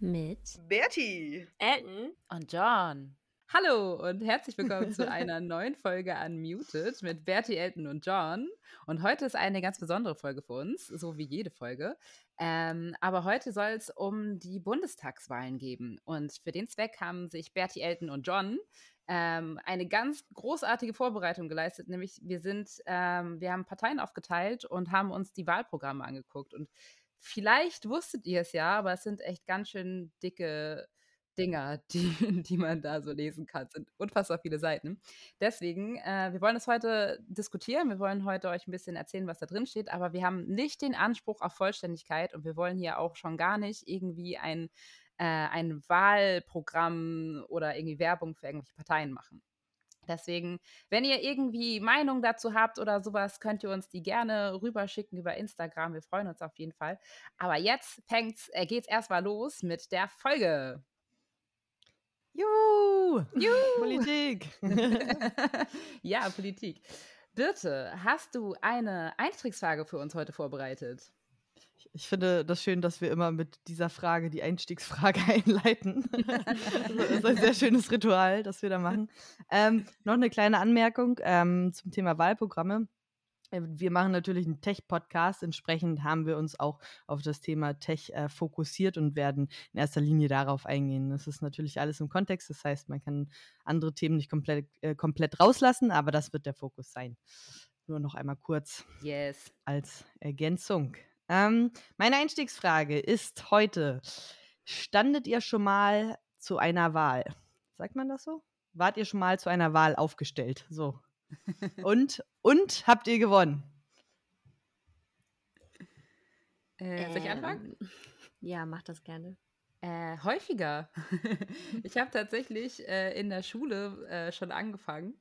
mit Bertie, Elton und John. Hallo und herzlich willkommen zu einer neuen Folge Unmuted mit Bertie, Elton und John. Und heute ist eine ganz besondere Folge für uns, so wie jede Folge. Ähm, aber heute soll es um die Bundestagswahlen geben. Und für den Zweck haben sich Bertie, Elton und John ähm, eine ganz großartige Vorbereitung geleistet. Nämlich wir sind, ähm, wir haben Parteien aufgeteilt und haben uns die Wahlprogramme angeguckt. Und vielleicht wusstet ihr es ja, aber es sind echt ganz schön dicke Dinger, die, die man da so lesen kann. Es sind unfassbar viele Seiten. Deswegen, äh, wir wollen es heute diskutieren. Wir wollen heute euch ein bisschen erzählen, was da drin steht. Aber wir haben nicht den Anspruch auf Vollständigkeit und wir wollen hier auch schon gar nicht irgendwie ein, äh, ein Wahlprogramm oder irgendwie Werbung für irgendwelche Parteien machen. Deswegen, wenn ihr irgendwie Meinung dazu habt oder sowas, könnt ihr uns die gerne rüberschicken über Instagram. Wir freuen uns auf jeden Fall. Aber jetzt fängt's, äh, geht's erstmal los mit der Folge. Juhu! Juhu! Politik! ja, Politik. Birte, hast du eine Einstiegsfrage für uns heute vorbereitet? Ich finde das schön, dass wir immer mit dieser Frage die Einstiegsfrage einleiten. das ist ein sehr schönes Ritual, das wir da machen. Ähm, noch eine kleine Anmerkung ähm, zum Thema Wahlprogramme. Äh, wir machen natürlich einen Tech-Podcast. Entsprechend haben wir uns auch auf das Thema Tech äh, fokussiert und werden in erster Linie darauf eingehen. Das ist natürlich alles im Kontext. Das heißt, man kann andere Themen nicht komplett, äh, komplett rauslassen, aber das wird der Fokus sein. Nur noch einmal kurz yes. als Ergänzung. Ähm, meine Einstiegsfrage ist heute: Standet ihr schon mal zu einer Wahl? Sagt man das so? Wart ihr schon mal zu einer Wahl aufgestellt? So. und, und habt ihr gewonnen? Äh, soll ich anfangen? Ähm, ja, mach das gerne. Äh, häufiger. ich habe tatsächlich äh, in der Schule äh, schon angefangen,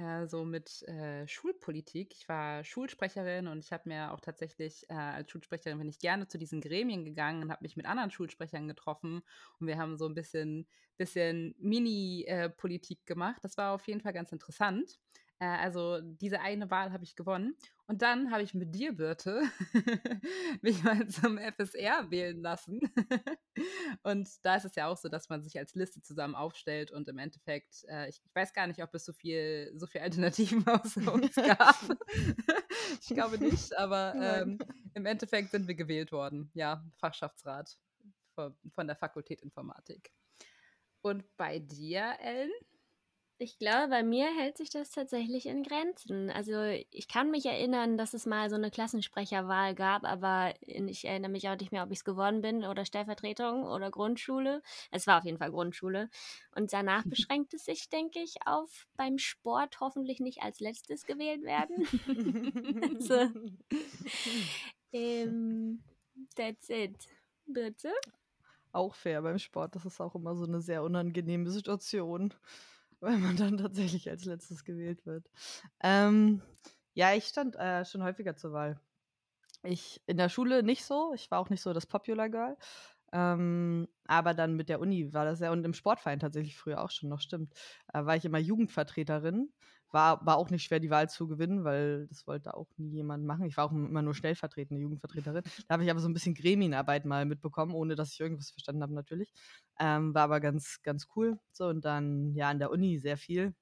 äh, so mit äh, Schulpolitik. Ich war Schulsprecherin und ich habe mir auch tatsächlich äh, als Schulsprecherin bin ich gerne zu diesen Gremien gegangen und habe mich mit anderen Schulsprechern getroffen und wir haben so ein bisschen, bisschen Mini-Politik gemacht. Das war auf jeden Fall ganz interessant. Äh, also diese eine Wahl habe ich gewonnen. Und dann habe ich mit dir, Birte, mich mal zum FSR wählen lassen. und da ist es ja auch so, dass man sich als Liste zusammen aufstellt und im Endeffekt, äh, ich, ich, weiß gar nicht, ob es so viel, so viel Alternativen außer uns gab. ich glaube nicht, aber ähm, im Endeffekt sind wir gewählt worden. Ja, Fachschaftsrat von, von der Fakultät Informatik. Und bei dir, Ellen? Ich glaube, bei mir hält sich das tatsächlich in Grenzen. Also ich kann mich erinnern, dass es mal so eine Klassensprecherwahl gab, aber ich erinnere mich auch nicht mehr, ob ich es geworden bin oder Stellvertretung oder Grundschule. Es war auf jeden Fall Grundschule. Und danach beschränkt es sich, denke ich, auf beim Sport hoffentlich nicht als letztes gewählt werden. also, ähm, that's it. Bitte? Auch fair beim Sport. Das ist auch immer so eine sehr unangenehme Situation weil man dann tatsächlich als letztes gewählt wird. Ähm, ja, ich stand äh, schon häufiger zur Wahl. Ich in der Schule nicht so, ich war auch nicht so das Popular Girl. Ähm, aber dann mit der Uni war das ja und im Sportverein tatsächlich früher auch schon noch, stimmt. Äh, war ich immer Jugendvertreterin war, war auch nicht schwer, die Wahl zu gewinnen, weil das wollte auch nie jemand machen. Ich war auch immer nur stellvertretende Jugendvertreterin. Da habe ich aber so ein bisschen Gremienarbeit mal mitbekommen, ohne dass ich irgendwas verstanden habe, natürlich. Ähm, war aber ganz, ganz cool. So, und dann ja an der Uni sehr viel.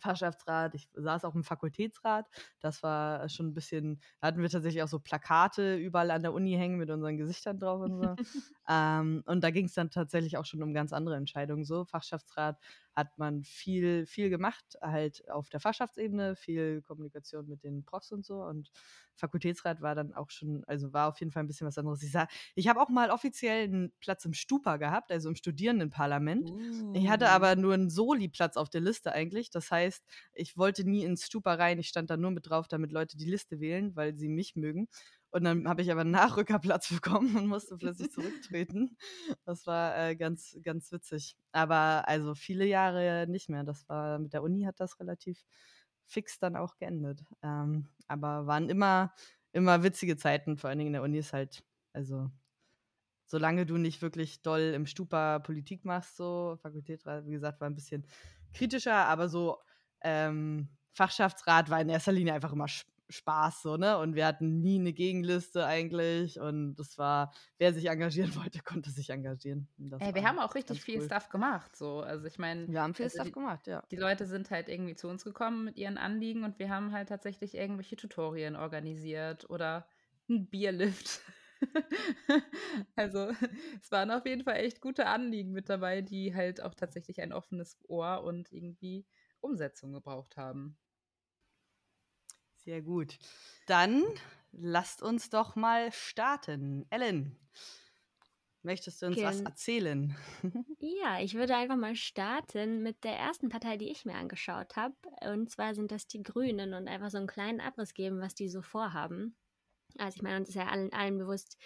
Fachschaftsrat, ich saß auch im Fakultätsrat. Das war schon ein bisschen, da hatten wir tatsächlich auch so Plakate überall an der Uni hängen mit unseren Gesichtern drauf und so. ähm, und da ging es dann tatsächlich auch schon um ganz andere Entscheidungen. So, Fachschaftsrat hat man viel, viel gemacht, halt auf der Fachschaftsebene, viel Kommunikation mit den Profs und so. Und Fakultätsrat war dann auch schon, also war auf jeden Fall ein bisschen was anderes. Ich, sah, ich habe auch mal offiziell einen Platz im Stupa gehabt, also im Studierendenparlament. Uh. Ich hatte aber nur einen Soli-Platz auf der Liste eigentlich. Das heißt, ich wollte nie ins Stupa rein. Ich stand da nur mit drauf, damit Leute die Liste wählen, weil sie mich mögen. Und dann habe ich aber einen Nachrückerplatz bekommen und musste plötzlich zurücktreten. Das war äh, ganz, ganz witzig. Aber also viele Jahre nicht mehr. Das war mit der Uni hat das relativ fix dann auch geendet. Ähm, aber waren immer, immer witzige Zeiten, vor allen Dingen in der Uni ist halt, also solange du nicht wirklich doll im Stupa Politik machst, so, Fakultät, wie gesagt, war ein bisschen kritischer, aber so ähm, Fachschaftsrat war in erster Linie einfach immer Spaß so, ne? Und wir hatten nie eine Gegenliste eigentlich. Und das war, wer sich engagieren wollte, konnte sich engagieren. Ey, wir haben auch richtig viel cool. Stuff gemacht. So. Also ich meine. Wir haben viel also Stuff die, gemacht, ja. Die Leute sind halt irgendwie zu uns gekommen mit ihren Anliegen und wir haben halt tatsächlich irgendwelche Tutorien organisiert oder ein Bierlift. also es waren auf jeden Fall echt gute Anliegen mit dabei, die halt auch tatsächlich ein offenes Ohr und irgendwie Umsetzung gebraucht haben. Sehr gut. Dann lasst uns doch mal starten. Ellen, möchtest du uns Gen was erzählen? ja, ich würde einfach mal starten mit der ersten Partei, die ich mir angeschaut habe. Und zwar sind das die Grünen und einfach so einen kleinen Abriss geben, was die so vorhaben. Also ich meine, uns ist ja allen, allen bewusst,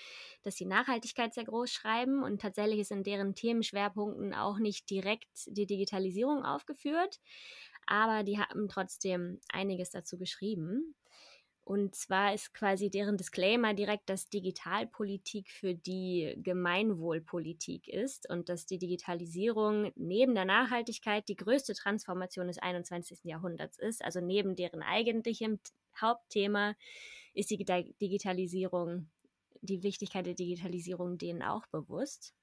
dass sie Nachhaltigkeit sehr groß schreiben und tatsächlich ist in deren Themenschwerpunkten auch nicht direkt die Digitalisierung aufgeführt, aber die haben trotzdem einiges dazu geschrieben. Und zwar ist quasi deren Disclaimer direkt, dass Digitalpolitik für die Gemeinwohlpolitik ist und dass die Digitalisierung neben der Nachhaltigkeit die größte Transformation des 21. Jahrhunderts ist. Also neben deren eigentlichem Hauptthema ist die Digitalisierung, die Wichtigkeit der Digitalisierung denen auch bewusst.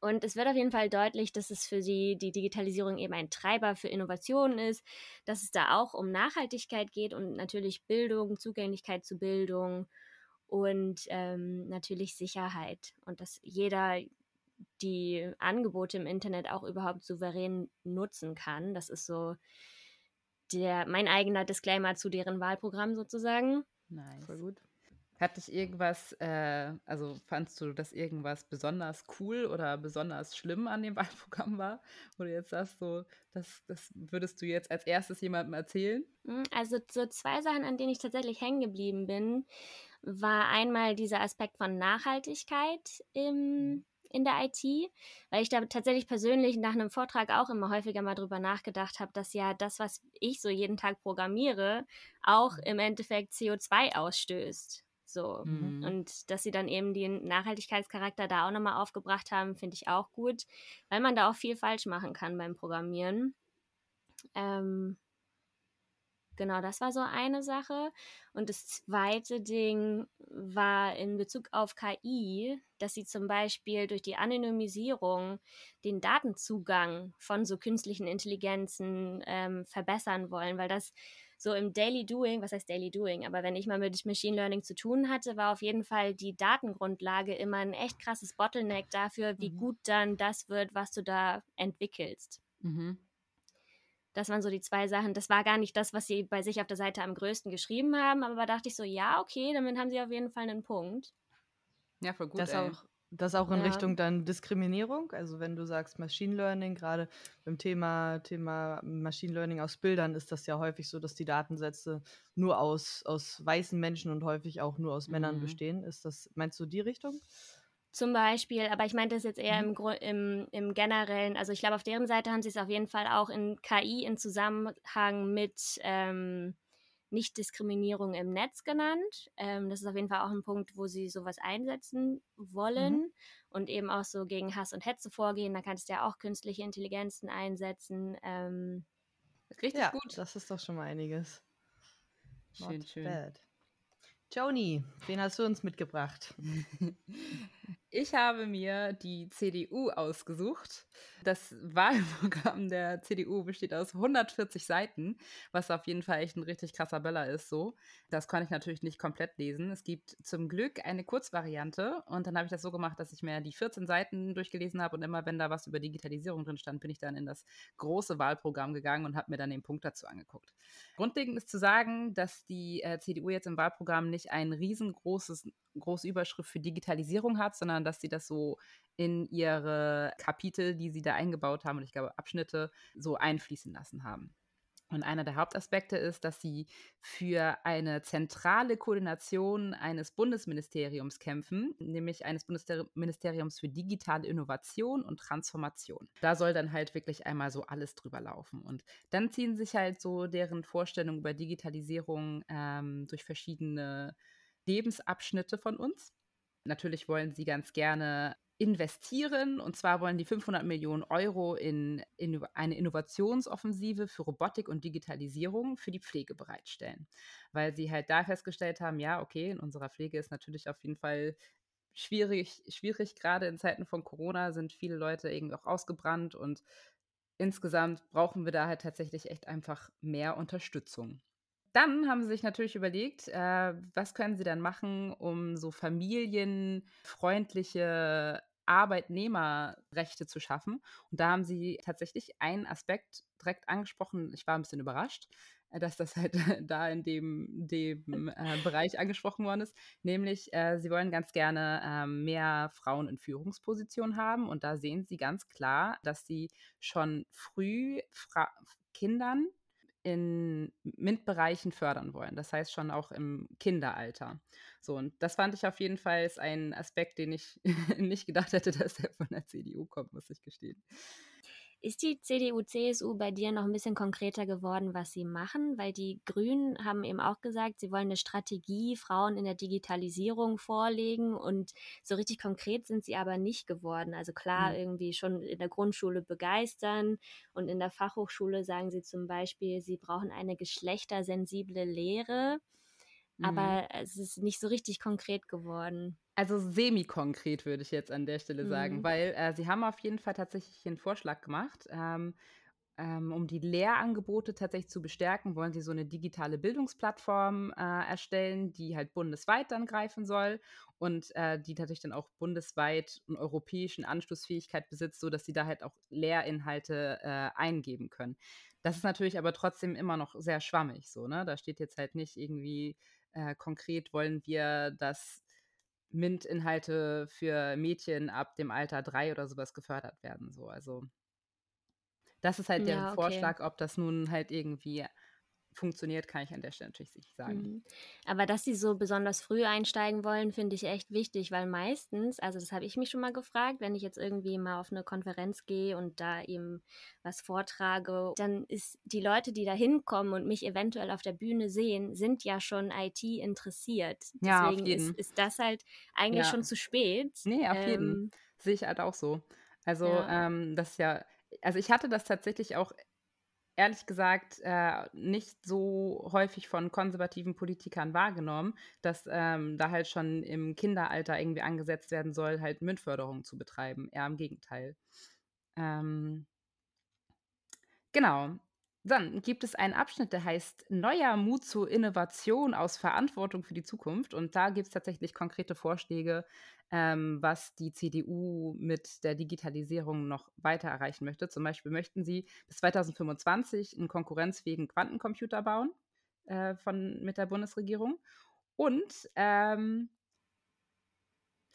Und es wird auf jeden Fall deutlich, dass es für sie die Digitalisierung eben ein Treiber für Innovationen ist, dass es da auch um Nachhaltigkeit geht und natürlich Bildung, Zugänglichkeit zu Bildung und ähm, natürlich Sicherheit und dass jeder die Angebote im Internet auch überhaupt souverän nutzen kann. Das ist so der, mein eigener Disclaimer zu deren Wahlprogramm sozusagen. Nice. Voll gut. Hat dich irgendwas, äh, also fandst du, dass irgendwas besonders cool oder besonders schlimm an dem Wahlprogramm war? Oder jetzt sagst du, das, das würdest du jetzt als erstes jemandem erzählen? Hm, also so zwei Sachen, an denen ich tatsächlich hängen geblieben bin, war einmal dieser Aspekt von Nachhaltigkeit im, mhm. in der IT, weil ich da tatsächlich persönlich nach einem Vortrag auch immer häufiger mal drüber nachgedacht habe, dass ja das, was ich so jeden Tag programmiere, auch mhm. im Endeffekt CO2 ausstößt. So. Mhm. Und dass sie dann eben den Nachhaltigkeitscharakter da auch nochmal aufgebracht haben, finde ich auch gut, weil man da auch viel falsch machen kann beim Programmieren. Ähm, genau, das war so eine Sache. Und das zweite Ding war in Bezug auf KI, dass sie zum Beispiel durch die Anonymisierung den Datenzugang von so künstlichen Intelligenzen ähm, verbessern wollen, weil das so im Daily Doing, was heißt Daily Doing, aber wenn ich mal mit Machine Learning zu tun hatte, war auf jeden Fall die Datengrundlage immer ein echt krasses Bottleneck dafür, wie mhm. gut dann das wird, was du da entwickelst. Mhm. Das waren so die zwei Sachen. Das war gar nicht das, was sie bei sich auf der Seite am größten geschrieben haben, aber da dachte ich so, ja, okay, damit haben sie auf jeden Fall einen Punkt. Ja, voll gut. Das ey. auch das auch in ja. Richtung dann Diskriminierung. Also wenn du sagst Machine Learning, gerade beim Thema, Thema Machine Learning aus Bildern ist das ja häufig so, dass die Datensätze nur aus, aus weißen Menschen und häufig auch nur aus mhm. Männern bestehen. Ist das, meinst du die Richtung? Zum Beispiel, aber ich meinte das jetzt eher mhm. im, im, im generellen, also ich glaube, auf deren Seite haben sie es auf jeden Fall auch in KI in Zusammenhang mit ähm, nicht-Diskriminierung im Netz genannt. Ähm, das ist auf jeden Fall auch ein Punkt, wo sie sowas einsetzen wollen mhm. und eben auch so gegen Hass und Hetze vorgehen. Da kannst du ja auch künstliche Intelligenzen einsetzen. Ähm, Richtig ja, gut. Das ist doch schon mal einiges. Schön, Not schön. Bad. Joni, wen hast du uns mitgebracht? Ich habe mir die CDU ausgesucht. Das Wahlprogramm der CDU besteht aus 140 Seiten, was auf jeden Fall echt ein richtig krasser Böller ist. So, das kann ich natürlich nicht komplett lesen. Es gibt zum Glück eine Kurzvariante und dann habe ich das so gemacht, dass ich mir die 14 Seiten durchgelesen habe und immer, wenn da was über Digitalisierung drin stand, bin ich dann in das große Wahlprogramm gegangen und habe mir dann den Punkt dazu angeguckt. Grundlegend ist zu sagen, dass die äh, CDU jetzt im Wahlprogramm nicht ein riesengroßes große Überschrift für Digitalisierung hat, sondern dass sie das so in ihre Kapitel, die sie da eingebaut haben und ich glaube Abschnitte, so einfließen lassen haben. Und einer der Hauptaspekte ist, dass sie für eine zentrale Koordination eines Bundesministeriums kämpfen, nämlich eines Bundesministeriums für digitale Innovation und Transformation. Da soll dann halt wirklich einmal so alles drüber laufen. Und dann ziehen sich halt so deren Vorstellungen über Digitalisierung ähm, durch verschiedene Lebensabschnitte von uns. Natürlich wollen sie ganz gerne investieren. Und zwar wollen die 500 Millionen Euro in, in, eine Innovationsoffensive für Robotik und Digitalisierung für die Pflege bereitstellen. Weil sie halt da festgestellt haben, ja, okay, in unserer Pflege ist natürlich auf jeden Fall schwierig, schwierig, gerade in Zeiten von Corona sind viele Leute irgendwie auch ausgebrannt und insgesamt brauchen wir da halt tatsächlich echt einfach mehr Unterstützung. Dann haben sie sich natürlich überlegt, äh, was können sie dann machen, um so familienfreundliche Arbeitnehmerrechte zu schaffen. Und da haben sie tatsächlich einen Aspekt direkt angesprochen. Ich war ein bisschen überrascht, äh, dass das halt da in dem, dem äh, Bereich angesprochen worden ist. Nämlich, äh, sie wollen ganz gerne äh, mehr Frauen in Führungspositionen haben. Und da sehen sie ganz klar, dass sie schon früh Fra Kindern in MINT-Bereichen fördern wollen. Das heißt schon auch im Kinderalter. So, und das fand ich auf jeden Fall ein Aspekt, den ich nicht gedacht hätte, dass er von der CDU kommt, muss ich gestehen. Ist die CDU-CSU bei dir noch ein bisschen konkreter geworden, was sie machen? Weil die Grünen haben eben auch gesagt, sie wollen eine Strategie Frauen in der Digitalisierung vorlegen und so richtig konkret sind sie aber nicht geworden. Also klar, mhm. irgendwie schon in der Grundschule begeistern und in der Fachhochschule sagen sie zum Beispiel, sie brauchen eine geschlechtersensible Lehre. Mhm. Aber es ist nicht so richtig konkret geworden. Also semi-konkret würde ich jetzt an der Stelle sagen, mhm. weil äh, sie haben auf jeden Fall tatsächlich einen Vorschlag gemacht. Ähm, ähm, um die Lehrangebote tatsächlich zu bestärken, wollen sie so eine digitale Bildungsplattform äh, erstellen, die halt bundesweit dann greifen soll und äh, die tatsächlich dann auch bundesweit einen europäischen Anschlussfähigkeit besitzt, sodass sie da halt auch Lehrinhalte äh, eingeben können. Das ist natürlich aber trotzdem immer noch sehr schwammig so, ne? Da steht jetzt halt nicht irgendwie äh, konkret wollen wir, dass MINT-Inhalte für Mädchen ab dem Alter drei oder sowas gefördert werden. So, also das ist halt der ja, okay. Vorschlag, ob das nun halt irgendwie funktioniert, kann ich an der Stelle natürlich nicht sagen. Mhm. Aber dass sie so besonders früh einsteigen wollen, finde ich echt wichtig, weil meistens, also das habe ich mich schon mal gefragt, wenn ich jetzt irgendwie mal auf eine Konferenz gehe und da eben was vortrage, dann ist die Leute, die da hinkommen und mich eventuell auf der Bühne sehen, sind ja schon IT interessiert. Ja, Deswegen ist, ist, das halt eigentlich ja. schon zu spät. Nee, auf ähm, jeden. Sehe ich halt auch so. Also, ja. ähm, das ist ja, also ich hatte das tatsächlich auch ehrlich gesagt äh, nicht so häufig von konservativen Politikern wahrgenommen, dass ähm, da halt schon im Kinderalter irgendwie angesetzt werden soll, halt MINT-Förderung zu betreiben. Eher im Gegenteil. Ähm, genau. Dann gibt es einen Abschnitt, der heißt Neuer Mut zur Innovation aus Verantwortung für die Zukunft. Und da gibt es tatsächlich konkrete Vorschläge, ähm, was die CDU mit der Digitalisierung noch weiter erreichen möchte. Zum Beispiel möchten sie bis 2025 einen konkurrenzfähigen Quantencomputer bauen äh, von, mit der Bundesregierung. Und ähm,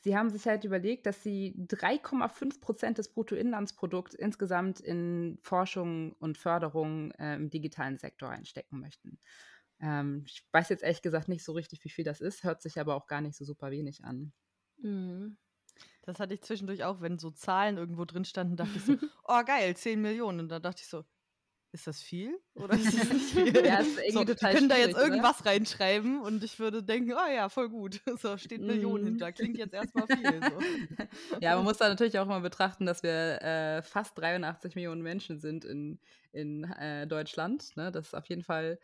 Sie haben sich halt überlegt, dass sie 3,5 Prozent des Bruttoinlandsprodukts insgesamt in Forschung und Förderung äh, im digitalen Sektor einstecken möchten. Ähm, ich weiß jetzt ehrlich gesagt nicht so richtig, wie viel das ist, hört sich aber auch gar nicht so super wenig an. Mhm. Das hatte ich zwischendurch auch, wenn so Zahlen irgendwo drin standen, dachte ich so, oh geil, 10 Millionen. Und dann dachte ich so, ist das viel oder ist das nicht viel? ja, ist irgendwie so, total können da jetzt irgendwas ne? reinschreiben und ich würde denken, oh ja, voll gut. So steht Millionen mm. hinter. Klingt jetzt erstmal viel. So. ja, man muss da natürlich auch mal betrachten, dass wir äh, fast 83 Millionen Menschen sind in, in äh, Deutschland. Ne? Das ist auf jeden Fall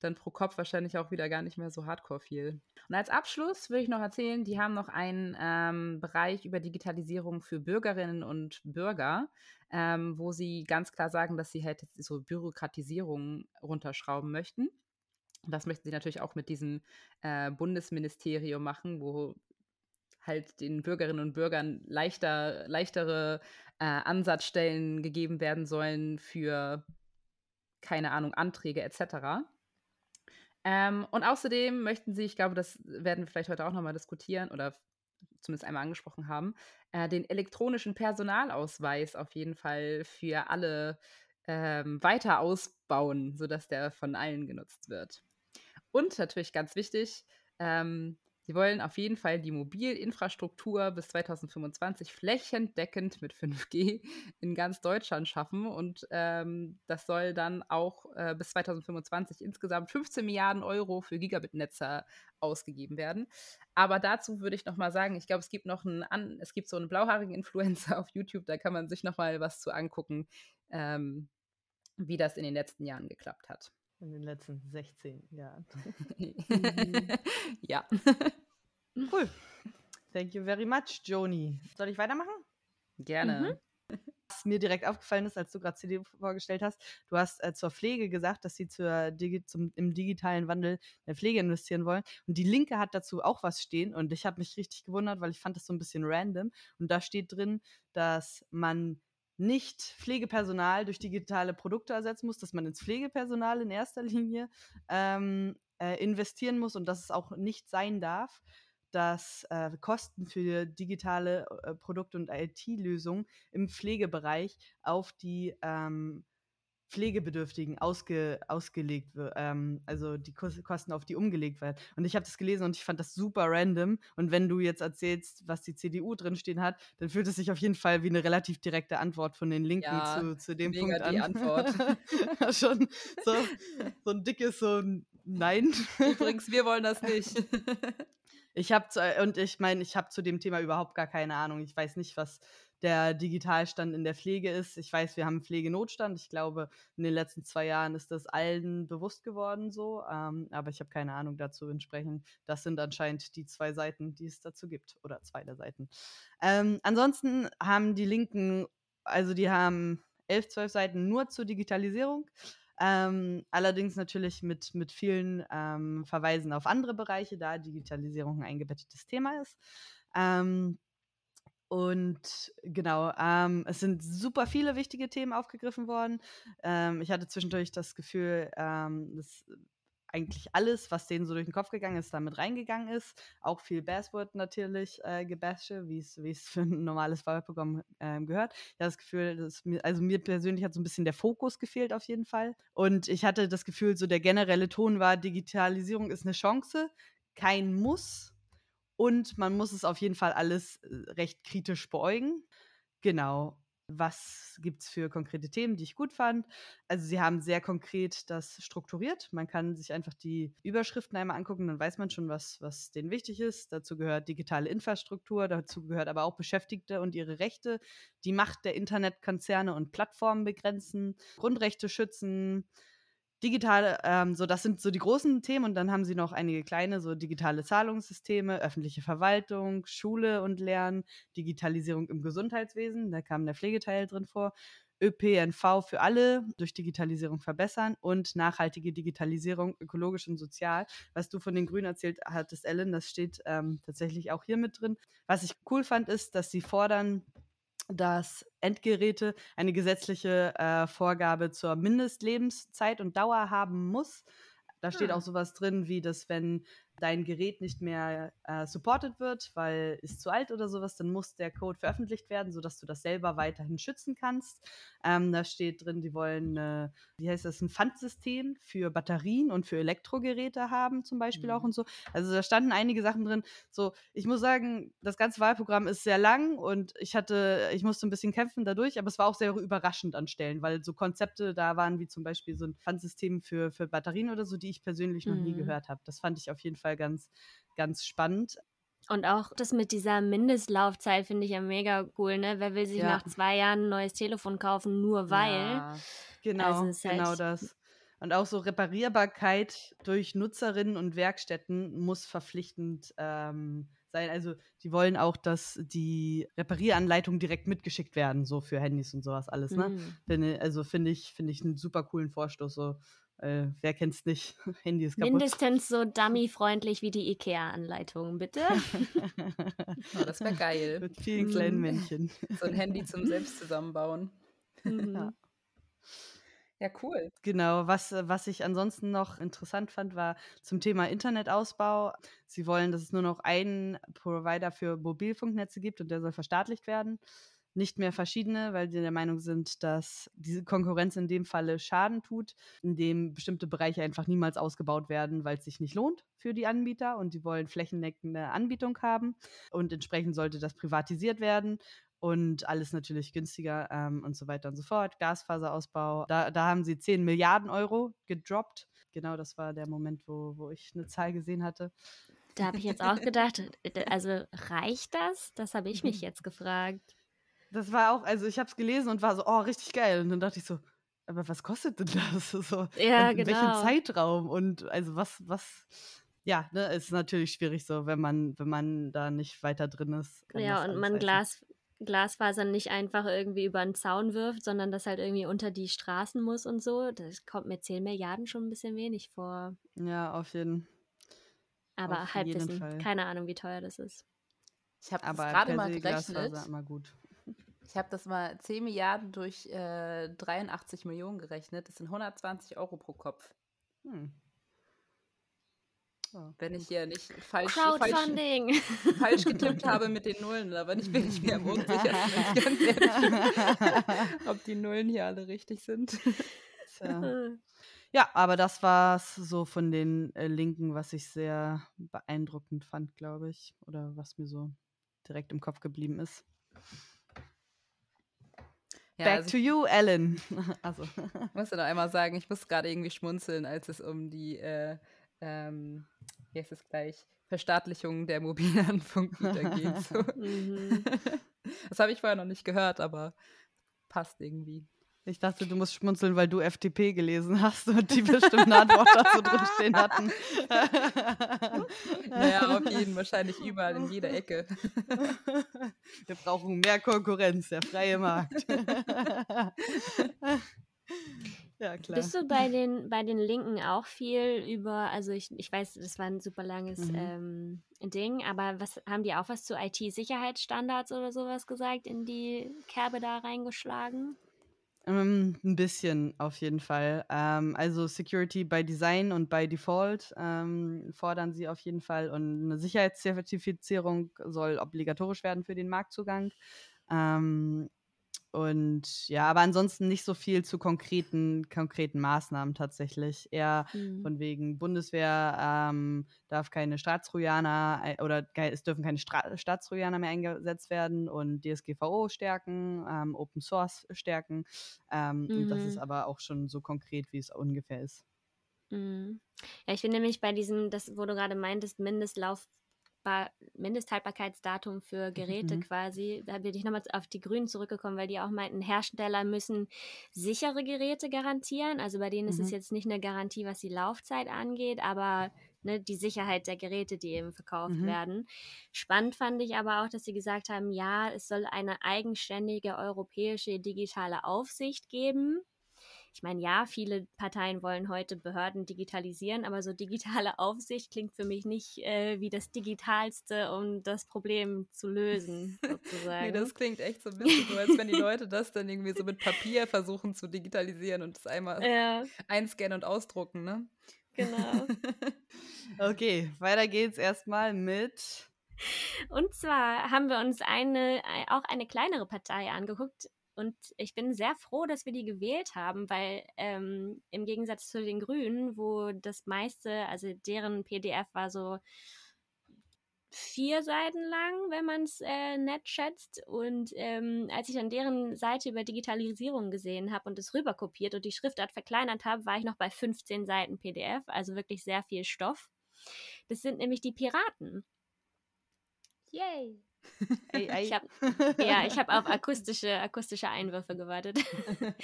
dann pro Kopf wahrscheinlich auch wieder gar nicht mehr so hardcore viel. Und als Abschluss würde ich noch erzählen, die haben noch einen ähm, Bereich über Digitalisierung für Bürgerinnen und Bürger, ähm, wo sie ganz klar sagen, dass sie halt so Bürokratisierung runterschrauben möchten. Und das möchten sie natürlich auch mit diesem äh, Bundesministerium machen, wo halt den Bürgerinnen und Bürgern leichter, leichtere äh, Ansatzstellen gegeben werden sollen für, keine Ahnung, Anträge etc. Ähm, und außerdem möchten sie, ich glaube, das werden wir vielleicht heute auch nochmal diskutieren oder zumindest einmal angesprochen haben, äh, den elektronischen Personalausweis auf jeden Fall für alle ähm, weiter ausbauen, sodass der von allen genutzt wird. Und natürlich ganz wichtig, ähm, Sie wollen auf jeden Fall die Mobilinfrastruktur bis 2025 flächendeckend mit 5G in ganz Deutschland schaffen. Und ähm, das soll dann auch äh, bis 2025 insgesamt 15 Milliarden Euro für Gigabit-Netze ausgegeben werden. Aber dazu würde ich noch mal sagen, ich glaube, es gibt noch einen, es gibt so einen blauhaarigen Influencer auf YouTube, da kann man sich noch mal was zu angucken, ähm, wie das in den letzten Jahren geklappt hat. In den letzten 16 Jahren. ja. Cool. Thank you very much, Joni. Soll ich weitermachen? Gerne. Mhm. Was mir direkt aufgefallen ist, als du gerade CD vorgestellt hast, du hast äh, zur Pflege gesagt, dass sie zur Digi zum, im digitalen Wandel der Pflege investieren wollen. Und die Linke hat dazu auch was stehen. Und ich habe mich richtig gewundert, weil ich fand das so ein bisschen random. Und da steht drin, dass man nicht Pflegepersonal durch digitale Produkte ersetzen muss, dass man ins Pflegepersonal in erster Linie ähm, äh, investieren muss und dass es auch nicht sein darf, dass äh, Kosten für digitale äh, Produkte und IT-Lösungen im Pflegebereich auf die ähm, Pflegebedürftigen ausge, ausgelegt wird, ähm, also die Kosten auf die umgelegt werden. Und ich habe das gelesen und ich fand das super random. Und wenn du jetzt erzählst, was die CDU drinstehen hat, dann fühlt es sich auf jeden Fall wie eine relativ direkte Antwort von den Linken ja, zu, zu dem Punkt an. Die Antwort. Schon so, so ein dickes so ein Nein. Übrigens, wir wollen das nicht. ich habe und ich meine, ich habe zu dem Thema überhaupt gar keine Ahnung. Ich weiß nicht, was der Digitalstand in der Pflege ist. Ich weiß, wir haben Pflegenotstand. Ich glaube, in den letzten zwei Jahren ist das allen bewusst geworden so. Ähm, aber ich habe keine Ahnung dazu entsprechend. Das sind anscheinend die zwei Seiten, die es dazu gibt. Oder zwei der Seiten. Ähm, ansonsten haben die Linken, also die haben elf, zwölf Seiten nur zur Digitalisierung. Ähm, allerdings natürlich mit, mit vielen ähm, Verweisen auf andere Bereiche, da Digitalisierung ein eingebettetes Thema ist. Ähm, und genau, ähm, es sind super viele wichtige Themen aufgegriffen worden. Ähm, ich hatte zwischendurch das Gefühl, ähm, dass eigentlich alles, was denen so durch den Kopf gegangen ist, damit reingegangen ist. Auch viel Bassword natürlich äh, gebashe, wie es für ein normales Wahlprogramm äh, gehört. Ich hatte das Gefühl, dass mir, also mir persönlich hat so ein bisschen der Fokus gefehlt auf jeden Fall. Und ich hatte das Gefühl, so der generelle Ton war, Digitalisierung ist eine Chance, kein Muss und man muss es auf jeden Fall alles äh, recht kritisch beäugen. Genau. Was gibt es für konkrete Themen, die ich gut fand? Also sie haben sehr konkret das strukturiert. Man kann sich einfach die Überschriften einmal angucken, dann weiß man schon, was, was denen wichtig ist. Dazu gehört digitale Infrastruktur, dazu gehört aber auch Beschäftigte und ihre Rechte, die Macht der Internetkonzerne und Plattformen begrenzen, Grundrechte schützen, digitale, ähm, so das sind so die großen Themen und dann haben sie noch einige kleine, so digitale Zahlungssysteme, öffentliche Verwaltung, Schule und Lernen, Digitalisierung im Gesundheitswesen, da kam der Pflegeteil drin vor, ÖPNV für alle durch Digitalisierung verbessern und nachhaltige Digitalisierung, ökologisch und sozial. Was du von den Grünen erzählt hattest, Ellen, das steht ähm, tatsächlich auch hier mit drin. Was ich cool fand, ist, dass sie fordern, dass Endgeräte eine gesetzliche äh, Vorgabe zur Mindestlebenszeit und Dauer haben muss. Da steht auch sowas drin, wie dass wenn dein Gerät nicht mehr äh, supported wird, weil ist zu alt oder sowas, dann muss der Code veröffentlicht werden, sodass du das selber weiterhin schützen kannst. Ähm, da steht drin, die wollen, äh, wie heißt das, ein Pfandsystem für Batterien und für Elektrogeräte haben, zum Beispiel mhm. auch und so. Also da standen einige Sachen drin. So, ich muss sagen, das ganze Wahlprogramm ist sehr lang und ich hatte, ich musste ein bisschen kämpfen dadurch, aber es war auch sehr überraschend an Stellen, weil so Konzepte da waren, wie zum Beispiel so ein Pfandsystem für, für Batterien oder so, die ich persönlich noch mhm. nie gehört habe. Das fand ich auf jeden Fall Fall ganz, ganz spannend. Und auch das mit dieser Mindestlaufzeit finde ich ja mega cool, ne? Wer will sich ja. nach zwei Jahren ein neues Telefon kaufen, nur weil? Ja, genau, also genau halt das. Und auch so Reparierbarkeit durch Nutzerinnen und Werkstätten muss verpflichtend ähm, sein. Also die wollen auch, dass die Reparieranleitungen direkt mitgeschickt werden, so für Handys und sowas alles. Ne? Mhm. Finde, also finde ich, finde ich einen super coolen Vorstoß. So äh, wer kennt's nicht? Handy ist kaputt. Mindestens so dummy-freundlich wie die IKEA-Anleitung, bitte. oh, das wäre geil. Mit vielen kleinen Männchen. So ein Handy zum selbst zusammenbauen. Mhm. Ja. Ja, cool. Genau, was, was ich ansonsten noch interessant fand, war zum Thema Internetausbau. Sie wollen, dass es nur noch einen Provider für Mobilfunknetze gibt und der soll verstaatlicht werden. Nicht mehr verschiedene, weil sie der Meinung sind, dass diese Konkurrenz in dem Falle Schaden tut, indem bestimmte Bereiche einfach niemals ausgebaut werden, weil es sich nicht lohnt für die Anbieter und sie wollen flächendeckende Anbietung haben und entsprechend sollte das privatisiert werden und alles natürlich günstiger ähm, und so weiter und so fort. Gasfaserausbau, da, da haben sie 10 Milliarden Euro gedroppt. Genau, das war der Moment, wo, wo ich eine Zahl gesehen hatte. Da habe ich jetzt auch gedacht, also reicht das? Das habe ich mich jetzt gefragt. Das war auch, also ich habe es gelesen und war so, oh, richtig geil. Und dann dachte ich so, aber was kostet denn das? So, ja, in genau. welchem Zeitraum? Und also was, was, ja, ne, ist natürlich schwierig so, wenn man, wenn man da nicht weiter drin ist. Ja, und man Glas, Glasfasern nicht einfach irgendwie über einen Zaun wirft, sondern das halt irgendwie unter die Straßen muss und so. Das kommt mir 10 Milliarden schon ein bisschen wenig vor. Ja, auf jeden Aber auf jeden Halbwissen. Fall. Keine Ahnung, wie teuer das ist. Ich habe Aber gerade mal gerechnet. Glasfaser immer gut. Ich habe das mal 10 Milliarden durch äh, 83 Millionen gerechnet. Das sind 120 Euro pro Kopf. Hm. Ja. Wenn ich hier nicht falsch, falsch, falsch getippt habe mit den Nullen, aber ich bin ich mir am unsichersten, ob die Nullen hier alle richtig sind. Tja. Ja, aber das war's so von den äh, Linken, was ich sehr beeindruckend fand, glaube ich. Oder was mir so direkt im Kopf geblieben ist. Ja, Back also to you, Ellen. also. Ich muss ja noch einmal sagen, ich muss gerade irgendwie schmunzeln, als es um die, äh, ähm, wie heißt es gleich, Verstaatlichung der mobilen Funkgüter geht. So. Mhm. Das habe ich vorher noch nicht gehört, aber passt irgendwie. Ich dachte, du musst schmunzeln, weil du FDP gelesen hast und die bestimmt eine Antwort dazu drinstehen hatten. Naja, auf jeden wahrscheinlich überall in jeder Ecke. Wir brauchen mehr Konkurrenz, der freie Markt. ja, klar. Bist du bei den, bei den Linken auch viel über, also ich, ich weiß, das war ein super langes Mhm. ähm, Ding, aber was haben die auch was zu IT-Sicherheitsstandards oder sowas gesagt, in die Kerbe da reingeschlagen? Ähm, ein bisschen auf jeden Fall. Ähm, also Security by Design und by Default ähm, fordern sie auf jeden Fall und eine Sicherheitszertifizierung soll obligatorisch werden für den Marktzugang. Und ja, aber ansonsten nicht so viel zu konkreten, konkreten Maßnahmen tatsächlich. Eher Mhm. von wegen Bundeswehr ähm, darf keine Staatstrojaner ei- oder es dürfen keine Stra Staatstrojaner mehr eingesetzt werden und DSGVO stärken, ähm, Open Source stärken. Ähm, Und das ist Mhm. aber auch schon so konkret, wie es ungefähr ist. Mhm. Ja, ich bin nämlich bei diesem, das, wo du gerade meintest, Mindestlaufbar Mindesthaltbarkeitsdatum für Geräte Mhm. quasi. Da bin ich nochmal auf die Grünen zurückgekommen, weil die auch meinten, Hersteller müssen sichere Geräte garantieren. Also bei denen ist es Mhm. jetzt nicht eine Garantie, was die Laufzeit angeht, aber ne, die Sicherheit der Geräte, die eben verkauft Mhm. werden. Spannend fand ich aber auch, dass sie gesagt haben, ja, es soll eine eigenständige europäische digitale Aufsicht geben. Ich meine, ja, viele Parteien wollen heute Behörden digitalisieren, aber so digitale Aufsicht klingt für mich nicht äh, wie das Digitalste, um das Problem zu lösen, sozusagen. Nee, das klingt echt so ein bisschen so, als wenn die Leute das dann irgendwie so mit Papier versuchen zu digitalisieren und das einmal ja, einscannen und ausdrucken, ne? genau. Okay, weiter geht's erstmal mit. Und zwar haben wir uns eine, auch eine kleinere Partei angeguckt. Und ich bin sehr froh, dass wir die gewählt haben, weil ähm, im Gegensatz zu den Grünen, wo das meiste, also deren PDF war so vier Seiten lang, wenn man es äh, nett schätzt. Und ähm, als ich dann deren Seite über Digitalisierung gesehen habe und es rüberkopiert und die Schriftart verkleinert habe, war ich noch bei 15 Seiten PDF, also wirklich sehr viel Stoff. Das sind nämlich die Piraten. Yay! Ei, ei. Ich hab, ja, ich habe auf akustische, akustische Einwürfe gewartet.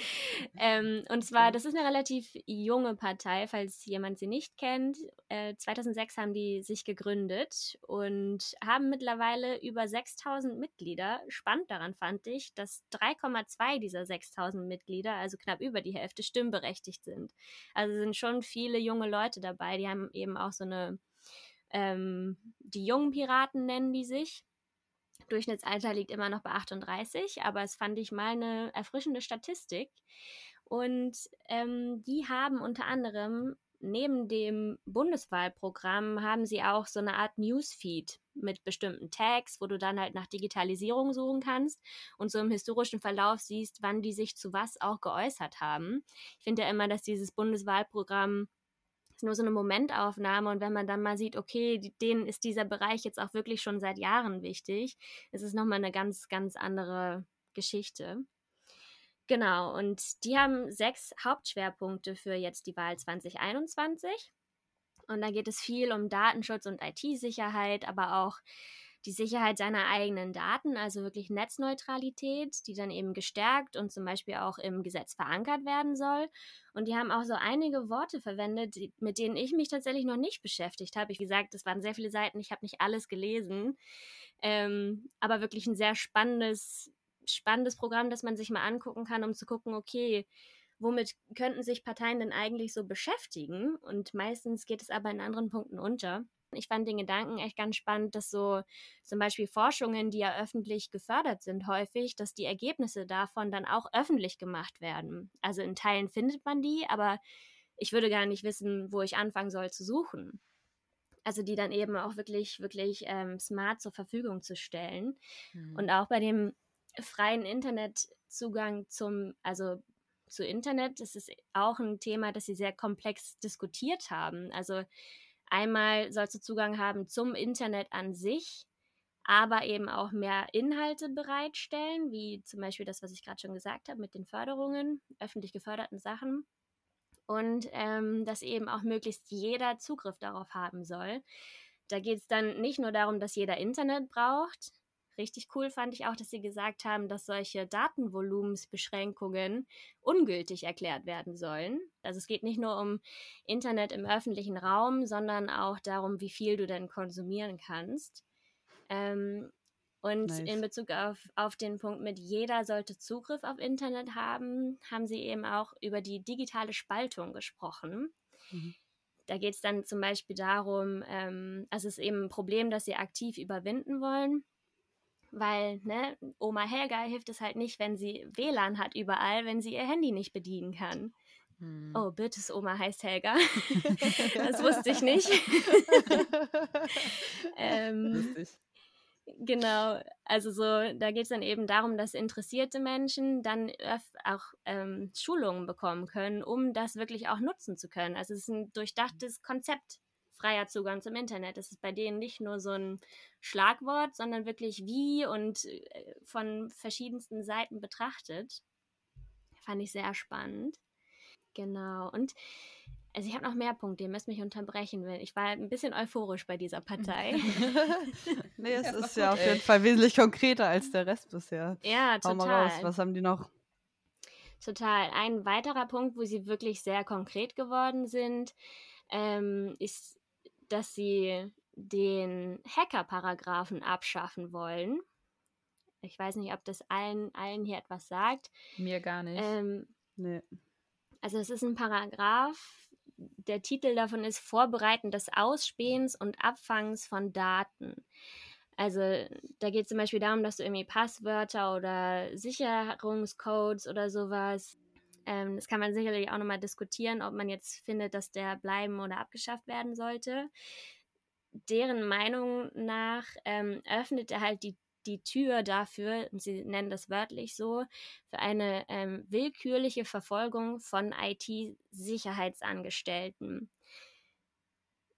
ähm, und zwar, das ist eine relativ junge Partei, falls jemand sie nicht kennt. Äh, 2006 haben die sich gegründet und haben mittlerweile über 6000 Mitglieder. Spannend daran fand ich, dass 3,2 dieser 6000 Mitglieder, also knapp über die Hälfte, stimmberechtigt sind. Also sind schon viele junge Leute dabei. Die haben eben auch so eine, ähm, die jungen Piraten nennen die sich. Durchschnittsalter liegt immer noch bei 38, aber es fand ich mal eine erfrischende Statistik. Und ähm, die haben unter anderem neben dem Bundeswahlprogramm haben sie auch so eine Art Newsfeed mit bestimmten Tags, wo du dann halt nach Digitalisierung suchen kannst und so im historischen Verlauf siehst, wann die sich zu was auch geäußert haben. Ich finde ja immer, dass dieses Bundeswahlprogramm ist nur so eine Momentaufnahme und wenn man dann mal sieht, okay, denen ist dieser Bereich jetzt auch wirklich schon seit Jahren wichtig, ist es nochmal eine ganz, ganz andere Geschichte. Genau, und die haben sechs Hauptschwerpunkte für jetzt die Wahl 2021. Und da geht es viel um Datenschutz und IT-Sicherheit, aber auch die Sicherheit seiner eigenen Daten, also wirklich Netzneutralität, die dann eben gestärkt und zum Beispiel auch im Gesetz verankert werden soll. Und die haben auch so einige Worte verwendet, mit denen ich mich tatsächlich noch nicht beschäftigt habe. Ich gesagt, es waren sehr viele Seiten, ich habe nicht alles gelesen, ähm, aber wirklich ein sehr spannendes spannendes Programm, das man sich mal angucken kann, um zu gucken, okay, womit könnten sich Parteien denn eigentlich so beschäftigen? Und meistens geht es aber in anderen Punkten unter. Ich fand den Gedanken echt ganz spannend, dass so zum Beispiel Forschungen, die ja öffentlich gefördert sind, häufig, dass die Ergebnisse davon dann auch öffentlich gemacht werden. Also in Teilen findet man die, aber ich würde gar nicht wissen, wo ich anfangen soll zu suchen. Also die dann eben auch wirklich, wirklich ähm, smart zur Verfügung zu stellen. Mhm. Und auch bei dem freien Internetzugang zum, also zu Internet, das ist auch ein Thema, das sie sehr komplex diskutiert haben. Also einmal sollst du Zugang haben zum Internet an sich, aber eben auch mehr Inhalte bereitstellen, wie zum Beispiel das, was ich gerade schon gesagt habe mit den Förderungen, öffentlich geförderten Sachen. Und ähm, dass eben auch möglichst jeder Zugriff darauf haben soll. Da geht es dann nicht nur darum, dass jeder Internet braucht, Richtig cool fand ich auch, dass sie gesagt haben, dass solche Datenvolumensbeschränkungen ungültig erklärt werden sollen. Also es geht nicht nur um Internet im öffentlichen Raum, sondern auch darum, wie viel du denn konsumieren kannst. Ähm, und nice. in Bezug auf, auf den Punkt mit jeder sollte Zugriff auf Internet haben, haben sie eben auch über die digitale Spaltung gesprochen. Mhm. Da geht es dann zum Beispiel darum, ähm, also es ist eben ein Problem, das sie aktiv überwinden wollen. Weil, ne, Oma Helga hilft es halt nicht, wenn sie WLAN hat überall, wenn sie ihr Handy nicht bedienen kann. Hm. Oh, Birtes Oma heißt Helga. das wusste ich nicht. ähm, Genau, also so, da geht es dann eben darum, dass interessierte Menschen dann auch ähm, Schulungen bekommen können, um das wirklich auch nutzen zu können. Also es ist ein durchdachtes Konzept, freier Zugang zum Internet. Das ist bei denen nicht nur so ein Schlagwort, sondern wirklich wie und äh, von verschiedensten Seiten betrachtet. Fand ich sehr spannend. Genau. Und also ich habe noch mehr Punkte, ihr müsst mich unterbrechen. Ich war ein bisschen euphorisch bei dieser Partei. nee, es ja, ist ja gut, auf jeden Fall wesentlich konkreter als der Rest bisher. Ja, total. Mal raus, was haben die noch? Total. Ein weiterer Punkt, wo sie wirklich sehr konkret geworden sind, ähm, ist dass sie den Hacker-Paragraphen abschaffen wollen. Ich weiß nicht, ob das allen, allen hier etwas sagt. Mir gar nicht. Ähm, nee. Also es ist ein Paragraph, der Titel davon ist Vorbereiten des Ausspähens und Abfangs von Daten. Also da geht es zum Beispiel darum, dass du irgendwie Passwörter oder Sicherungscodes oder sowas ähm, das kann man sicherlich auch nochmal diskutieren, ob man jetzt findet, dass der bleiben oder abgeschafft werden sollte. Deren Meinung nach ähm, öffnet er halt die, die Tür dafür, und sie nennen das wörtlich so, für eine ähm, willkürliche Verfolgung von IT-Sicherheitsangestellten.